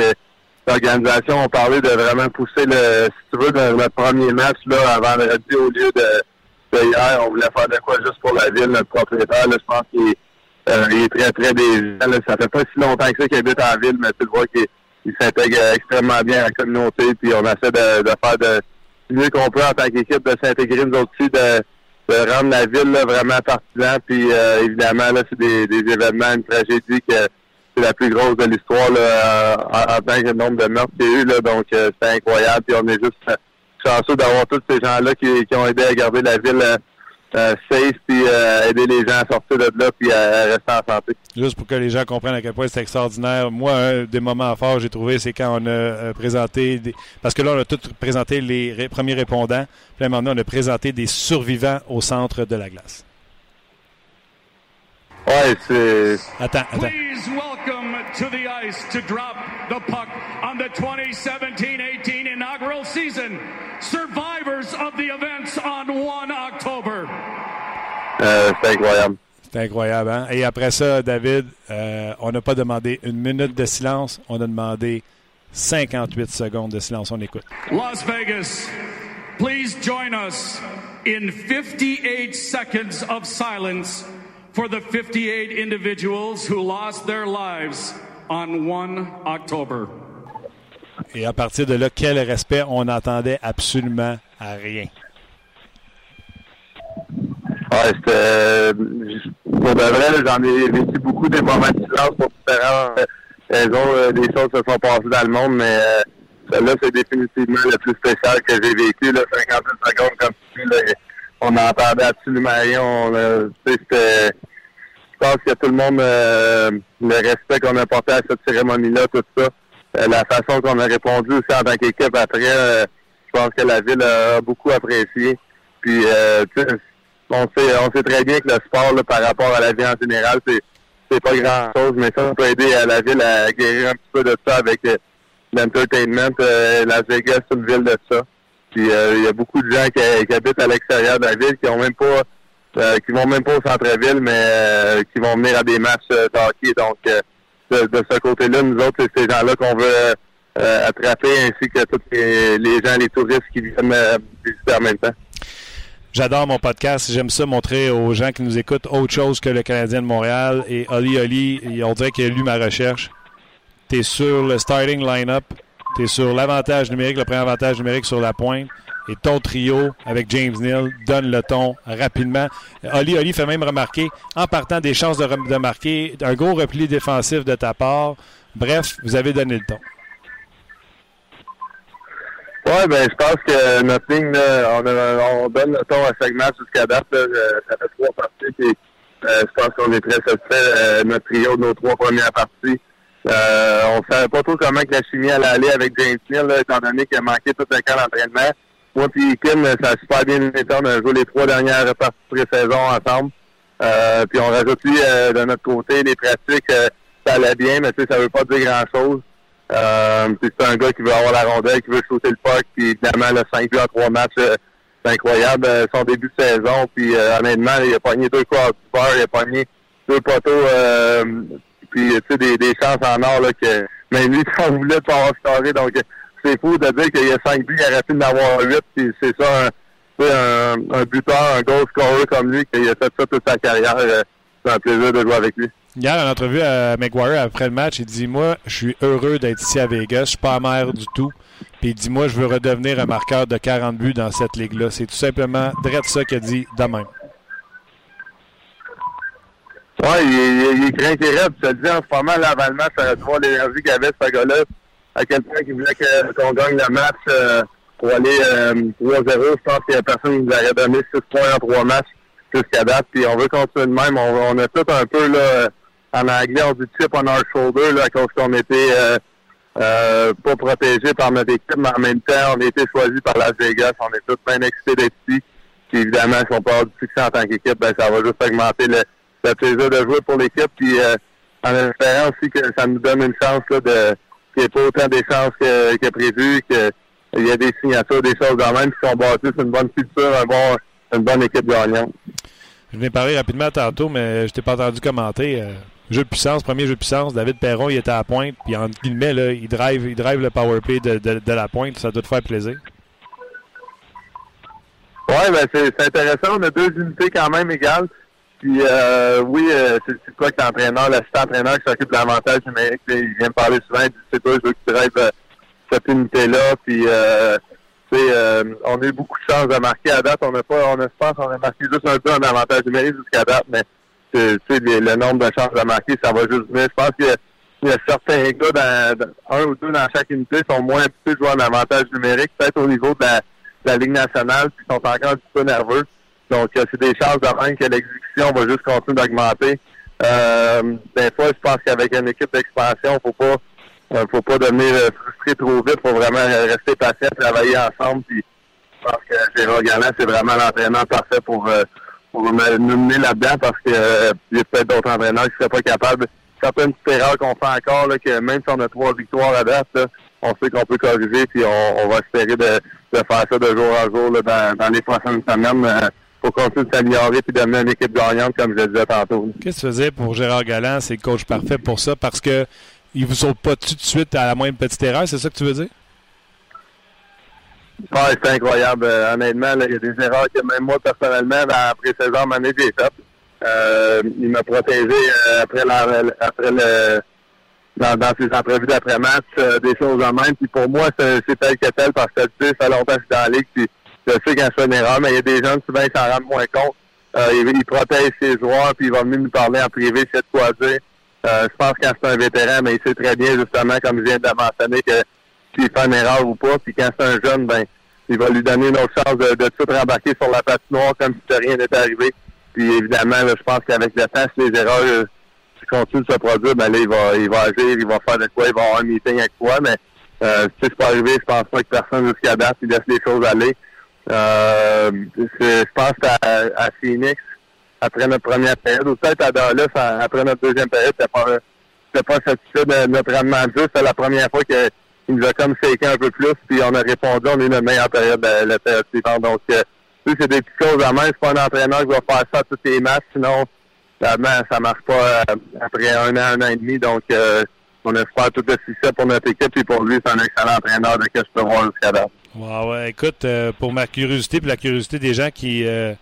[SPEAKER 5] l'organisation ont parlé de vraiment pousser le, si tu veux, le, le premier match là, avant vendredi au lieu de, de hier. On voulait faire de quoi juste pour la ville, notre propriétaire. Là, je pense qu'il est, euh, est très, très. Là. Ça fait pas si longtemps que ça qu'il habite en ville, mais tu le vois qu'il il s'intègre extrêmement bien à la communauté, puis on essaie de, faire de du mieux qu'on peut en tant qu'équipe de s'intégrer nous aussi, de, de rendre la ville vraiment partisan. Puis euh, évidemment, là, c'est des, événements, une tragédie que c'est la plus grosse de l'histoire euh, en, tant que nombre de meurtres qu'il y a eu. Donc euh, c'est incroyable. Puis on est juste euh, chanceux d'avoir tous ces gens-là qui ont aidé à garder la ville euh, safe, puis euh, aider les gens à sortir de là, puis à, à rester en santé.
[SPEAKER 1] Juste pour que les gens comprennent à quel point c'est extraordinaire. Moi, un des moments forts, j'ai trouvé, c'est quand on a euh, présenté. Des... Parce que là, on a tous présenté les ré- premiers répondants. Puis là, maintenant, on a présenté des survivants au centre de la glace.
[SPEAKER 5] Ouais, c'est
[SPEAKER 1] Attends, attends.
[SPEAKER 7] Please welcome to the ice to drop the puck on the 2017-18 inaugural season. Survivors of the events on 1 October.
[SPEAKER 5] euh, c'est incroyable.
[SPEAKER 1] C'est incroyable, hein? Et après ça, David, euh, on n'a pas demandé une minute de silence, on a demandé 58 secondes de silence. On écoute.
[SPEAKER 7] Las Vegas, please join us in 58 seconds of silence for the 58 individuals who lost their lives on 1 October.
[SPEAKER 1] Et à partir de là, quel respect, on n'entendait absolument à rien?
[SPEAKER 5] Ouais, c'était. euh, Pour de vrai, j'en ai vécu beaucoup des moments de silence pour différentes euh, raisons. euh, Des choses se sont passées dans le monde, mais euh, celle-là, c'est définitivement le plus spécial que j'ai vécu. Là, 58 secondes comme ça, là, on n'entendait absolument rien. On, euh. Je pense que tout le monde, euh, le respect qu'on a porté à cette cérémonie-là, tout ça, euh, la façon qu'on a répondu aussi en tant qu'équipe après, je pense que la ville a beaucoup apprécié. Puis, on sait, on sait très bien que le sport, par rapport à la vie en général, c'est, pas grand chose, mais ça, on peut aider à la ville à guérir un petit peu de ça avec l'entertainment. Las Vegas, c'est une ville de ça. Puis euh, il y a beaucoup de gens qui, qui habitent à l'extérieur de la ville qui ont même pas euh, qui vont même pas au centre-ville, mais euh, qui vont venir à des matchs euh. Donc euh, de, de ce côté-là, nous autres, c'est ces gens-là qu'on veut euh, attraper, ainsi que tous les, les gens, les touristes qui viennent visiter en même temps.
[SPEAKER 1] J'adore mon podcast. J'aime ça montrer aux gens qui nous écoutent autre chose que le Canadien de Montréal. Et Oli Oli, on dirait qu'il a lu ma recherche. Tu es sur le starting line-up. Tu es sur l'avantage numérique, le premier avantage numérique sur la pointe. et ton trio avec James Neal donne le ton rapidement. Oli, Oli fait même remarquer, en partant des chances de, marquer, un gros repli défensif de ta part. Bref, vous avez donné le ton.
[SPEAKER 5] Oui, ben je pense que notre ligne, on, donne le ton à chaque match jusqu'à date. Là, ça fait trois parties. Euh, je pense qu'on est très satisfait euh, notre trio de nos trois premières parties. Euh, on savait pas trop comment que la chimie allait aller avec James Neal, là, étant donné qu'il a manqué tout le camp d'entraînement. Moi et Kim, ça a super bien été. On a joué les trois dernières parties de pré-saison ensemble. Euh, puis on rajoute lui euh, de notre côté les pratiques, euh, ça allait bien, mais tu sais, ça veut pas dire grand-chose. Euh, c'est un gars qui veut avoir la rondelle, qui veut shooter le puck, puis évidemment, le 5 buts en trois matchs, euh, c'est incroyable. Euh, son début de saison, puis euh, honnêtement, il a pogné deux crossbars, il a pogné deux poteaux, euh, puis tu sais, des, des chances en or là, que même lui, <laughs> s'en voulait pas avoir scoré. Donc, c'est fou de dire qu'il y a cinq buts, il aurait pu en avoir huit, puis c'est ça, un, un, un buteur, un goal scorer comme lui, qui a fait ça toute sa carrière. Euh, c'est un plaisir de jouer avec lui.
[SPEAKER 1] Hier, en entrevue à McGuire, après le match, il dit Moi, je suis heureux d'être ici à Vegas. Je suis pas amer du tout. Puis il dit Moi, je veux redevenir un marqueur de 40 buts dans cette ligue-là. C'est tout simplement Dredd ça qu'il a dit de même.
[SPEAKER 5] Oui, il, il, il est craint et. Je te dis en ce moment, là, avant le match, dû voir l'énergie qu'il avait, ce gars-là. À quel point il voulait qu'on gagne le match euh, pour aller euh, 3-0. Je pense qu'il y a personne qui nous aurait donné 6 points en 3 matchs jusqu'à date. Puis on veut continuer de même. On, on a tout un peu, là, en anglais, on dit chip on our shoulder, là, à cause qu'on était euh, euh, pas protégés par notre équipe, mais en même temps, on a été choisis par Las Vegas. On est tous bien excités d'être ici. Puis évidemment, si on peut avoir du succès en tant qu'équipe, ben, ça va juste augmenter le, le plaisir de jouer pour l'équipe. Puis euh, en espérant aussi que ça nous donne une chance là, de qu'il n'y ait pas autant d'échanges que, que prévu, qu'il y a des signatures, des choses dans même qui sont bâties sur une bonne culture, un bon, une bonne équipe gagnante.
[SPEAKER 1] Je venais parler rapidement tantôt, mais je t'ai pas entendu commenter. Euh, jeu de puissance, premier jeu de puissance. David Perron, il était à la pointe. Puis en guillemets, là, il, drive, il drive le power play de, de, de la pointe. Ça doit te faire plaisir.
[SPEAKER 5] Oui, ben c'est c'est intéressant. On a deux unités quand même égales. Puis euh, oui, euh, c'est c'est quoi que l'entraîneur, l'assistant entraîneur qui s'occupe de l'avantage numérique, il vient me parler souvent, il dit c'est toi, je veux que tu drives euh, cette unité-là. Puis euh, on a eu beaucoup de chance de marquer à date. On pas, on a, je pense, on a marqué juste un peu en avantage numérique jusqu'à date, mais le, le nombre de chances de marquer, ça va juste venir. Je pense qu'il y a- il y a certains gars, dans, un ou deux dans chaque unité, sont moins habitués de jouer en avantage numérique, peut-être au niveau de la, de la Ligue nationale, puis sont encore un petit peu nerveux. Donc, euh, c'est des chances de même que l'exécution va juste continuer d'augmenter. Euh, des fois, je pense qu'avec une équipe d'expansion, faut pas euh, faut pas devenir euh, frustré trop vite, faut vraiment rester patient, travailler ensemble. Puis, je pense que Gérard Galland, c'est vraiment l'entraîneur parfait pour, pour nous mener là-dedans parce que il y a peut-être d'autres entraîneurs qui seraient pas capables. Certaines petites erreurs qu'on fait encore, là, que même si on a trois victoires à date, on sait qu'on peut corriger, puis on, va espérer de, faire ça de jour en jour là, dans, les prochaines semaines pour continuer de s'améliorer puis devenir une équipe gagnante, comme je le disais tantôt.
[SPEAKER 1] Qu'est-ce que tu faisais pour Gérard Galland? C'est le coach parfait pour ça parce que il vous saute pas tout de suite à la moindre petite erreur. C'est ça que tu veux dire?
[SPEAKER 5] Ouais, c'est incroyable. Euh, honnêtement, il y a des erreurs que même moi, personnellement, dans la pré-saison, m'en ai faites. Euh, il m'a protégé euh, après, la, après le dans, dans ses entrevues d'après-match, euh, des choses en même. Puis pour moi, c'est c'est tel que tel parce que tu sais, ça fait longtemps que je suis dans la ligue. Puis je sais quand fais une erreur, mais il y a des gens souvent qui s'en rendent moins compte. Euh, il, il protège ses joueurs, puis il va venir nous parler en privé, c'est de quoi dire. Euh, je pense que quand c'est un vétéran, mais il sait très bien, justement, comme je viens de mentionner, que s'il fait une erreur ou pas, puis quand c'est un jeune, ben, il va lui donner une autre chance de, tout rembarquer sur la patinoire comme si rien n'était arrivé. Puis évidemment, là, je pense qu'avec le temps, si les erreurs euh, continuent de se produire, ben là, il va, il va agir, il va faire de quoi, il va avoir un meeting avec toi, mais euh, si c'est pas arrivé, je pense pas que personne jusqu'à date, il laisse les choses aller. Euh, je pense qu'à à Phoenix, après notre première période, ou peut-être à Dallas, à- après notre deuxième période, c'était pas, pas satisfait de notre rendement de la première fois qu'il nous a comme shaké un peu plus, puis on a répondu, on est notre meilleure période de la période suivante. Donc, euh, c'est des petites choses en main. C'est pas un entraîneur qui va faire ça à tous les matchs, sinon, vraiment, ça marche pas euh, après un an, un an et demi. Donc, euh, on espère tout le succès pour notre équipe et pour lui, c'est un excellent entraîneur de que je peux voir jusqu'à date.
[SPEAKER 1] Ouais, ouais. Écoute, euh, pour ma curiosité et la curiosité des gens qui, euh,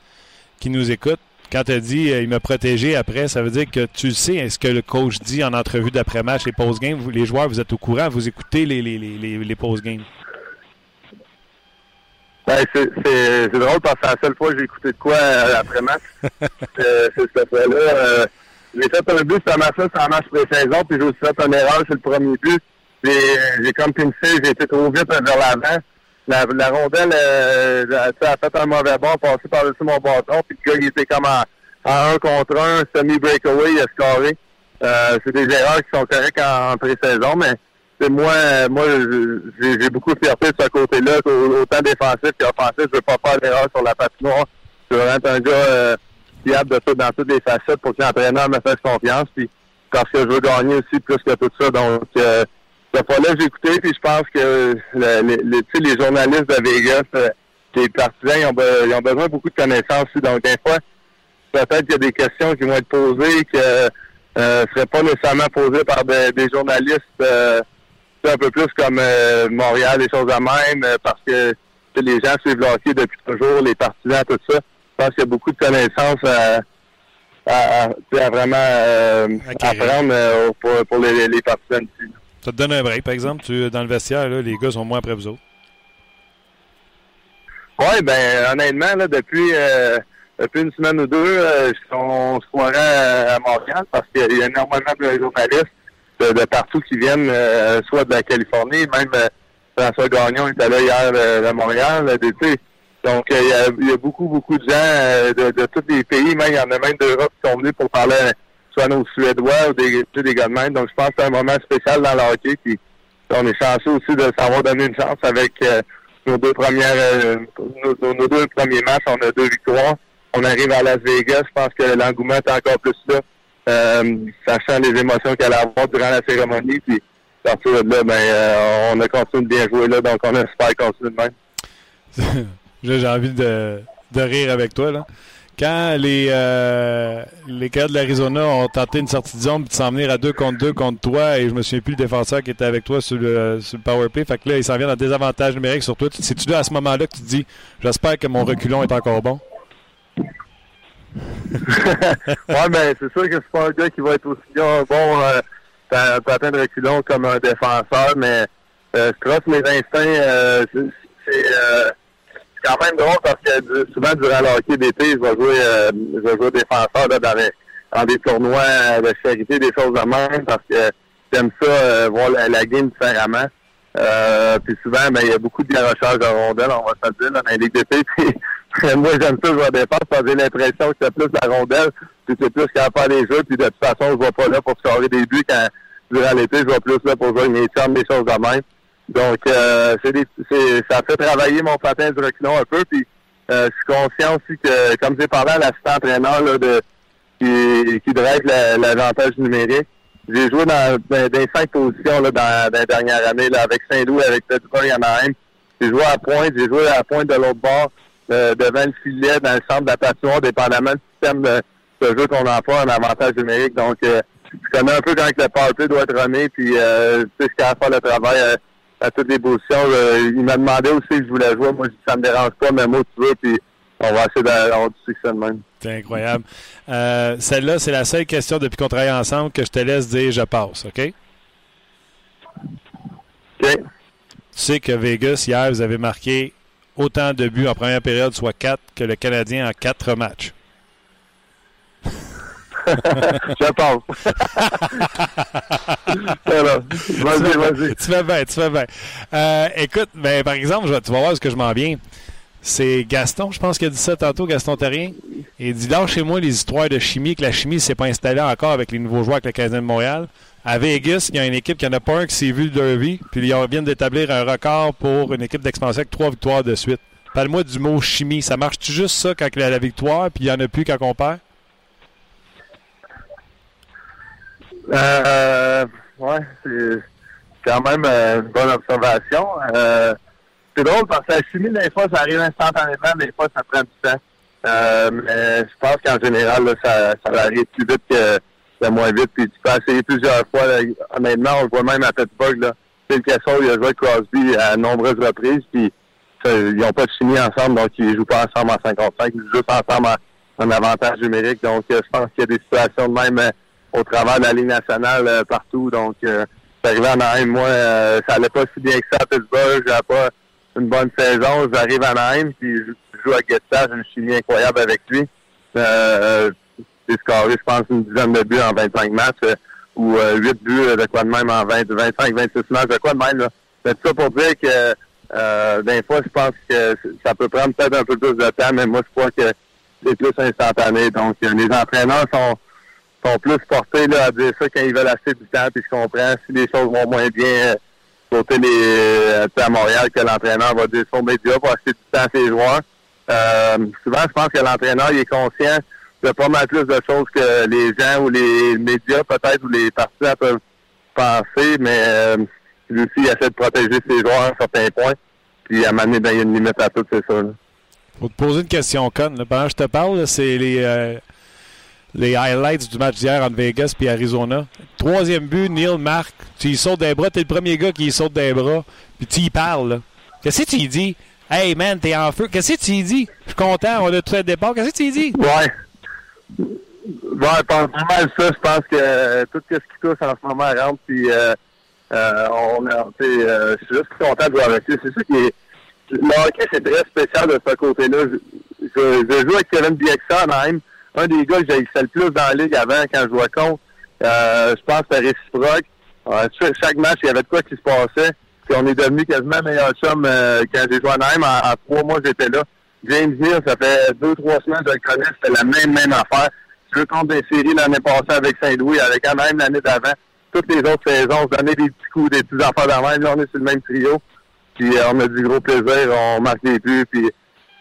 [SPEAKER 1] qui nous écoutent, quand tu as dit euh, il m'a protégé après, ça veut dire que tu le sais, est-ce que le coach dit en entrevue d'après-match, les post-games, vous, les joueurs, vous êtes au courant, vous écoutez les, les, les, les, les post-games?
[SPEAKER 5] Ben, c'est, drôle parce que la seule fois que j'ai écouté de quoi après match. <laughs> euh, c'est cette fois-là. J'ai fait un but sur match-là, sur un match pré-saison, puis j'ai aussi fait une erreur sur le premier but. J'ai, comme pincé, j'ai été trop vite vers l'avant. La, la rondelle euh, a, fait un mauvais bond, passé par-dessus mon bâton, puis le gars, il était comme en, en un contre un, semi-breakaway, il. Euh, c'est des erreurs qui sont correctes en, pré-saison, mais moi, moi, j'ai beaucoup de fierté de ce côté-là, autant défensif qu'offensif. Je veux pas faire d'erreur sur la patinoire. Je veux être un gars euh, fiable de tout, dans toutes les facettes pour que l'entraîneur me fasse confiance. Puis parce que je veux gagner aussi plus que tout ça. Donc, euh, cette fois-là, j'ai écouté, puis je pense que le- les, journalistes de Vegas, euh, les partisans, ils ont, be- ils ont besoin de beaucoup de connaissances aussi. Donc, des fois, peut-être qu'il y a des questions qui vont être posées que euh, seraient pas nécessairement posées par des, des journalistes euh, un peu plus comme euh, Montréal, des choses à même, euh, parce que les gens suivent le hockey depuis toujours, les partisans, tout ça. Je pense qu'il y a beaucoup de connaissances à, à, à- tu sais, à vraiment euh, apprendre euh, pour, pour les, les partisans ici.
[SPEAKER 1] Ça te donne un break, par exemple. Tu, dans le vestiaire, là, les gars sont moins après vous autres.
[SPEAKER 5] Oui, ben honnêtement, là, depuis euh, depuis une semaine ou deux, euh, on se croirait à, à Montréal parce qu'il y a énormément de journalistes de, partout qui viennent, euh, soit de la Californie, même euh, François Gagnon était là hier de Montréal, sais. Donc il y, a, beaucoup, beaucoup de gens de, de tous les pays, même il y en a même d'Europe qui sont venus pour parler soit nos Suédois ou des, des gars de même. Donc je pense que c'est un moment spécial dans le hockey. Puis on est chanceux aussi de savoir donner une chance avec euh, nos deux premières euh, nos, deux premiers matchs, on a deux victoires. On arrive à Las Vegas, je pense que l'engouement est encore plus là. Euh, sachant les émotions qu'elle a avoir durant la cérémonie. Puis partir de là, ben on a continué de bien jouer là, donc on espère continuer de même. <laughs>
[SPEAKER 1] J'ai envie de, de rire avec toi. Là. Quand les, euh, les gars de l'Arizona ont tenté une sortie de zone de s'en venir à deux contre deux contre toi, et je me souviens plus le défenseur qui était avec toi sur le, sur le power play, fait que là, il s'en vient dans désavantage numérique sur toi. C'est-tu là à ce moment-là que tu dis J'espère que mon reculon est encore bon? <laughs>
[SPEAKER 5] ouais, ben c'est sûr que c'est pas un gars qui va être aussi bon, euh, t'as- patin de reculon comme un défenseur, mais euh, je crois que mes instincts, euh, c'est euh, quand même drôle parce que souvent durant le hockey d'été, je vais jouer euh, je vais jouer défenseur là, dans, les- dans des tournois euh, de charité, des choses de même, parce que j'aime ça euh, voir la, game différemment. Euh, puis souvent, ben, il y a beaucoup de garochage de rondelles, on va se dire, dans la Ligue d'été. <laughs> Puis moi, j'aime ça jouer à défense parce que j'ai l'impression que c'est plus la rondelle, puis c'est plus qu'à faire des jeux, puis de toute façon, je vais pas là pour scorer des buts quand durant l'été, je vais plus là pour jouer avec mes des choses de même. Donc, euh, ça fait travailler mon patin du reculon un peu, puis euh, je suis conscient aussi que, comme j'ai parlé à l'assistant entraîneur de, qui, qui la- l'avantage numérique, j'ai joué dans, dans, dans cinq positions là, dans, dernières années là, avec Saint-Louis, avec Pittsburgh, Anaheim. J'ai joué à pointe, j'ai joué à la pointe de l'autre bord, euh, devant le filet, dans le centre de la patinoire, dépendamment du système de, de jeu qu'on emploie en avantage numérique. Donc, je connais un peu quand le powerplay doit être remis, puis euh, sais, je suis capable de faire le travail à toutes les positions. Euh, il m'a demandé aussi si je voulais jouer. Moi, je dis, ça me dérange pas, mais moi, tu veux, puis on va essayer d'avoir du succès de même.
[SPEAKER 1] C'est incroyable. Euh, Celle-là, c'est la seule question depuis qu'on travaille ensemble que je te laisse dire je passe, OK?
[SPEAKER 5] OK?
[SPEAKER 1] Tu sais que Vegas, hier, vous avez marqué autant de buts en première période, soit 4, que le Canadien en 4 matchs. <laughs>
[SPEAKER 5] je pense. <laughs> Vas-y, vas-y.
[SPEAKER 1] tu fais bien, tu fais bien. Euh, écoute, ben, par exemple, je tu vas voir ce que je m'en viens. C'est Gaston, je pense qu'il a dit ça tantôt, Gaston Terrien. Il dit chez moi les histoires de chimie, que la chimie ne s'est pas installée encore avec les nouveaux joueurs avec le Canadien de Montréal. À Vegas, il y a une équipe qui n'en a pas un qui s'est vu le derby, puis ils viennent d'établir un record pour une équipe d'expansion avec trois victoires de suite. Parle-moi du mot chimie. Ça marche-tu juste ça quand il y a la victoire, puis il n'y en a plus quand on perd?
[SPEAKER 5] Euh, ouais, c'est quand même euh, une bonne observation. Euh, c'est drôle parce que la chimie, des fois, ça arrive instantanément, des fois, ça prend du temps. Euh, mais je pense qu'en général, là, ça, ça arrive plus vite que, que moins vite. Puis tu peux essayer plusieurs fois. là. Honnêtement, on le voit même à Pittsburgh. Là. Phil Kessel, il a joué Crosby à nombreuses reprises. Puis ils n'ont pas de chimie ensemble, donc ils jouent pas ensemble en 55. Ils jouent juste ensemble en, en avantage numérique. Donc, euh, je pense qu'il y a des situations de même euh, au travers de la Ligue nationale euh, partout. Donc, euh, arrivé en Anaheim. Moi, euh, ça allait pas si bien que ça à Pittsburgh. J'avais pas, une bonne saison. J'arrive à Naïm, puis je joue à Guetta, j'ai une chimie incroyable avec lui. Euh, j'ai scoré, je pense, une dizaine de buts en 25 matchs, euh, ou euh, 8 buts euh, de quoi de même en 20, 25, 26 matchs, de quoi de même. Là. C'est ça pour dire que euh, des fois, je pense que ça peut prendre peut-être un peu plus de temps, mais moi, je crois que c'est plus instantané. Donc, euh, les entraîneurs sont sont plus portés là, à dire ça quand ils veulent assez du temps, puis je comprends si les choses vont moins bien euh, côté les euh, à Montréal que l'entraîneur va dire son média pour acheter du temps à ses joueurs. Euh, souvent, je pense que l'entraîneur il est conscient de pas mal plus de choses que les gens ou les médias peut-être ou les partisans peuvent penser, mais euh, lui aussi il essaie de protéger ses joueurs à certains points. Puis à un moment donné, ben, il y a une limite à tout, c'est ça. là.
[SPEAKER 1] Faut te poser une question conne. là. Pendant que je te parle, c'est les, euh, les highlights du match d'hier entre Vegas et Arizona. Troisième but, Neil marque. Tu y sautes des bras. T'es le premier gars qui y saute des bras. Puis tu y parles. Qu'est-ce que tu y dis? Hey man, t'es en feu. Qu'est-ce que tu y dis? Je suis content, on a tout fait le départ. Qu'est-ce que tu y dis?
[SPEAKER 5] Ouais. Ouais, pas mal ça. Je pense que euh, tout ce qui touche en ce moment rentre. Puis, euh, euh, on a, euh, je suis juste content de jouer avec lui. C'est ça qui est. Le hockey, c'est très spécial de ce côté-là. Je, je, je joue avec Kevin Bieksa, même. Un des gars que j'haïssais le plus dans la ligue avant quand je jouais contre. Euh, je pense que c'était réciproque. Euh, chaque- match, il y avait de quoi qui se passait. Puis on est devenu quasiment meilleur chum euh, quand j'ai joué à. En, en trois mois, j'étais là. James Hill, ça fait deux, trois semaines que je le connais. C'était la même, même affaire. Je veux compte des séries l'année passée avec Saint-Louis, avec Anaheim l'année d'avant. Toutes les autres saisons, on se donnait des petits coups, des petits affaires même. Là, on est sur le même trio. Puis euh, on a du gros plaisir, on marque des buts, puis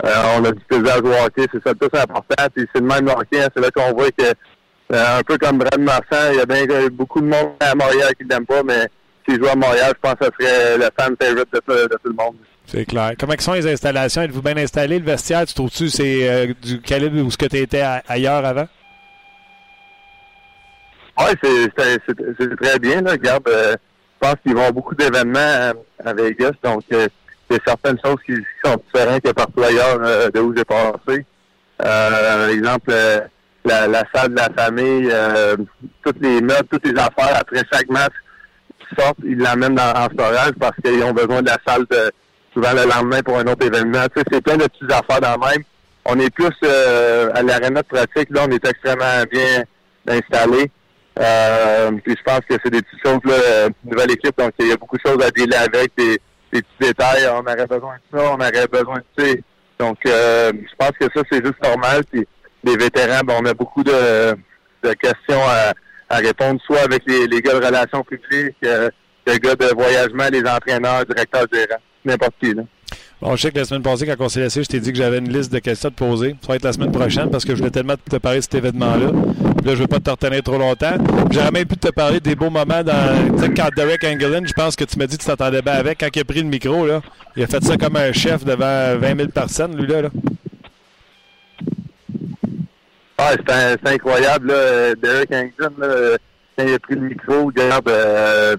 [SPEAKER 5] on a du plaisir à jouer au hockey. C'est ça le plus important. Puis c'est le même hockey. hein. C'est là qu'on voit que, euh, un peu comme Brad Marchand, il y a bien euh, beaucoup de monde à Montréal qui ne l'aime pas, mais s'il joue à Montréal, je pense que ce serait le fan favorite de, tout- de tout le monde.
[SPEAKER 1] C'est clair. Comment sont les installations? Êtes-vous bien installé? Le vestiaire, tu trouves-tu c'est euh, du calibre où ce que tu étais a- ailleurs avant?
[SPEAKER 5] Oui, c'est très bien. Là. Regarde, euh, je pense qu'ils vont avoir beaucoup d'événements à, à Vegas, donc euh, il y a certaines choses qui, sont différentes que partout ailleurs euh, de où j'ai passé. Euh, exemple, euh, la, salle de la famille, euh, toutes les meubles, toutes les affaires après chaque match qui sortent, ils l'amènent dans, en storage parce qu'ils ont besoin de la salle souvent le lendemain pour un autre événement. C'est plein de petites affaires dans le même. On est plus à l'aréna de pratique, là, on est extrêmement bien installé. Je pense que c'est des petites choses, là, nouvelle équipe, donc il y a beaucoup de choses à dealer avec, des petits détails. On aurait besoin de ça, on aurait besoin de ça. Donc euh, je pense que ça, c'est juste normal. Les vétérans, ben, on a beaucoup de, de questions à, à répondre, soit avec les, les gars de relations publiques, euh, les gars de voyagement, les entraîneurs, directeurs gérants, n'importe qui. Là.
[SPEAKER 1] Je sais que la semaine passée, quand on s'est laissé, je t'ai dit que j'avais une liste de questions à te poser. Ça va être la semaine prochaine parce que je voulais tellement te parler de cet événement-là. Là, je veux pas te retenir trop longtemps. J'aurais même pu te parler des beaux moments dans. Quand Derek Engelin, je pense que tu m'as dit que tu t'entendais bien avec. Quand il a pris le micro, là, il a fait ça comme un chef devant 20 000 personnes, lui-là. Là.
[SPEAKER 5] Ah, c'est incroyable, là. Derek euh, quand il a pris le micro, regarde, euh,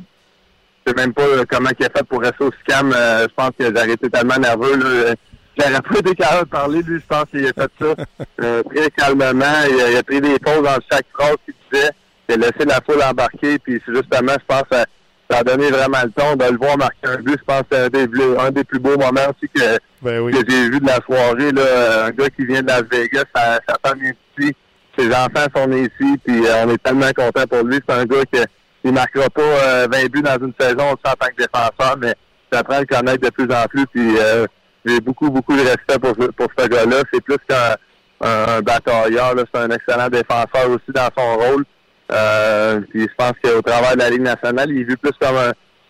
[SPEAKER 5] sais même pas euh, comment il a fait pour rester aussi calme. Euh, je pense que j'aurais été tellement nerveux, là. J'aurais pas été capable de parler, lui, je pense qu'il a fait ça euh, très calmement. Il a, il a pris des pauses dans chaque phrase qu'il disait. Il a laissé la foule embarquer, puis c'est justement, je pense, ça, ça a donné vraiment le ton de le voir marquer un but. Je pense que c'est un des, un des plus beaux moments aussi que,
[SPEAKER 1] Ben oui.
[SPEAKER 5] que j'ai vu de la soirée, là, un gars qui vient de Las Vegas, sa, sa femme vient ici, ses enfants sont ici, puis euh, on est tellement content pour lui. C'est un gars qui il marquera pas euh, 20 buts dans une saison en tant que défenseur, mais j'apprends à le connaître de plus en plus, puis euh, j'ai beaucoup, beaucoup de respect pour, ce- gars-là. C'est plus qu'un un, un batailleur, c'est un excellent défenseur aussi dans son rôle. Euh, puis je pense qu'au travers de la Ligue nationale, il est vu plus comme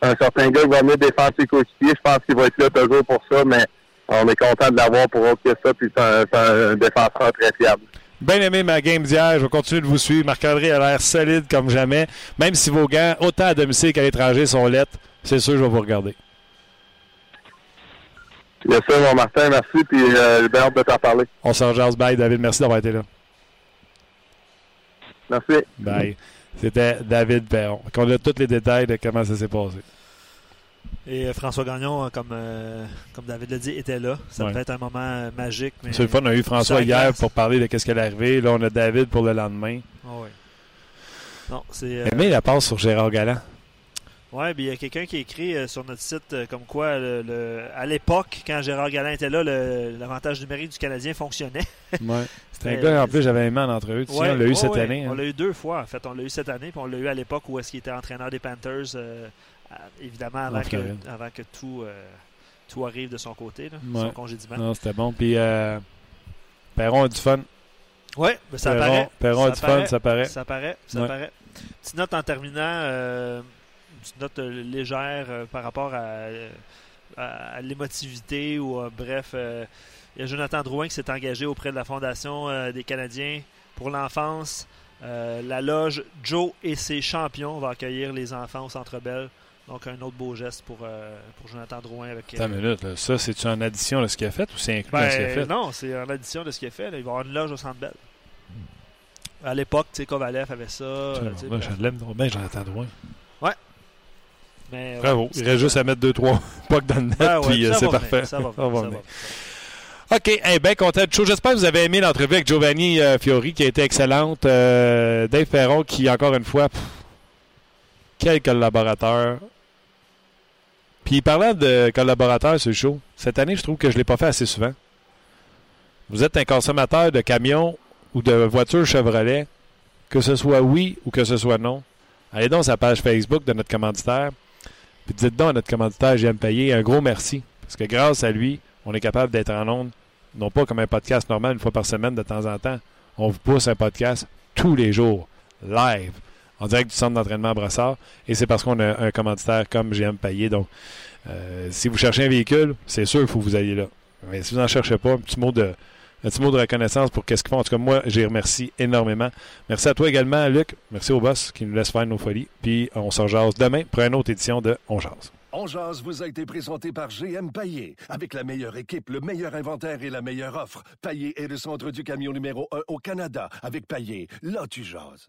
[SPEAKER 5] un, certain gars qui va venir défendre ses coéquipiers. Je pense qu'il va être là toujours pour ça, mais on est content de l'avoir pour autre que ça, puis c'est un, un défenseur très fiable.
[SPEAKER 1] Bien aimé ma game d'hier. Je vais continuer de vous suivre. Marc-André a l'air solide comme jamais. Même si vos gants, autant à domicile qu'à l'étranger, sont lettres, c'est sûr, je vais vous regarder.
[SPEAKER 5] Bien sûr, mon Martin, merci, puis euh, j'ai bien hâte de t'en parler.
[SPEAKER 1] On s'en jase. Bye, David. Merci d'avoir été là.
[SPEAKER 5] Merci.
[SPEAKER 1] Bye. C'était David Perron. On a tous les détails de comment ça s'est passé.
[SPEAKER 3] Et euh, François Gagnon, euh, comme, euh, comme David l'a dit, était là. Ça devait être un moment magique.
[SPEAKER 1] C'est le fun. On a eu François hier pour parler de ce qui allait arriver. Là, on a David pour le lendemain.
[SPEAKER 3] Ah ouais. Non, c'est.
[SPEAKER 1] Aimé la passe sur Gérard Galland.
[SPEAKER 3] Oui, il y a quelqu'un qui a écrit euh, sur notre site euh, comme quoi, le, le- à l'époque, quand Gérard Gallin était là, l'avantage numérique du Canadien fonctionnait. <laughs>
[SPEAKER 2] Ouais. <laughs>
[SPEAKER 1] C'est un gars, en plus, j'avais aimé en entrevue. Tu sais,
[SPEAKER 3] Ouais,
[SPEAKER 1] on l'a eu cette
[SPEAKER 3] ouais.
[SPEAKER 1] année.
[SPEAKER 3] On
[SPEAKER 1] hein.
[SPEAKER 3] l'a eu deux fois, en fait. On l'a eu cette année, puis on l'a eu à l'époque où est-ce qu'il était entraîneur des Panthers, euh, évidemment, avant que,
[SPEAKER 1] Floride.
[SPEAKER 3] avant que tout, euh, tout arrive de son côté, là,
[SPEAKER 1] Ouais.
[SPEAKER 3] son congédiement.
[SPEAKER 1] Non, c'était bon. Puis, euh, Perron a du fun.
[SPEAKER 3] Oui, mais ça
[SPEAKER 1] Perron,
[SPEAKER 3] paraît.
[SPEAKER 1] Perron a du fun, ça paraît.
[SPEAKER 3] Ça paraît, ça
[SPEAKER 1] Ouais.
[SPEAKER 3] paraît. Petite note en terminant, euh, une petite note euh, légère euh, par rapport à, euh, à- à l'émotivité ou euh, bref, euh, il y a Jonathan Drouin qui s'est engagé auprès de la Fondation euh, des Canadiens pour l'enfance. Euh, la loge Joe et ses champions va accueillir les enfants au Centre Bell. Donc un autre beau geste pour, euh, pour Jonathan Drouin avec.
[SPEAKER 1] Attends une minute. là. Ça, c'est-tu en addition de ce qu'il a fait ou c'est inclus
[SPEAKER 3] Ben,
[SPEAKER 1] dans ce qu'il a fait?
[SPEAKER 3] non, c'est en addition de ce qu'il a fait. là. Il va y avoir une loge au Centre Bell. À l'époque, tu sais, Kovalev avait ça. euh,
[SPEAKER 1] Moi, je l'aime donc bien, Jonathan Drouin.
[SPEAKER 3] Mais, ouais,
[SPEAKER 1] Bravo.
[SPEAKER 3] c'est
[SPEAKER 1] Il reste juste à mettre deux, trois <laughs> pucks dans le net,
[SPEAKER 3] Ben ouais,
[SPEAKER 1] puis euh, c'est parfait. <laughs>
[SPEAKER 3] Ça va venir,
[SPEAKER 1] Ça va. OK, hey, bien content de. J'espère que vous avez aimé l'entrevue avec Giovanni euh, Fiori qui a été excellente. Euh, Dave Perron qui, encore une fois, pff, quel collaborateur. Puis parlant de collaborateurs le show, cette année, je trouve que je ne l'ai pas fait assez souvent. Vous êtes un consommateur de camions ou de voitures Chevrolet, que ce soit oui ou que ce soit non. Allez donc sur la page Facebook de notre commanditaire. Puis dites donc à notre commanditaire, j'aime payer un gros merci. Parce que grâce à lui, on est capable d'être en ondes, non pas comme un podcast normal une fois par semaine de temps en temps. On vous pousse un podcast tous les jours, live, en direct du centre d'entraînement à Brossard. Et c'est parce qu'on a un commanditaire comme GM Payé. Donc, euh, si vous cherchez un véhicule, c'est sûr qu'il faut que vous alliez là. Mais si vous n'en cherchez pas, un petit mot de, un petit mot de reconnaissance pour qu'est-ce qu'ils font. En tout cas, moi, j'y remercie énormément. Merci à toi également, Luc. Merci au boss qui nous laisse faire nos folies. Puis, on se rejase demain pour une autre édition de On Jase.
[SPEAKER 8] On jase vous a été présenté par GM Paillé. Avec la meilleure équipe, le meilleur inventaire et la meilleure offre. Paillé est le centre du camion numéro 1 au Canada. Avec Paillé, là tu jases.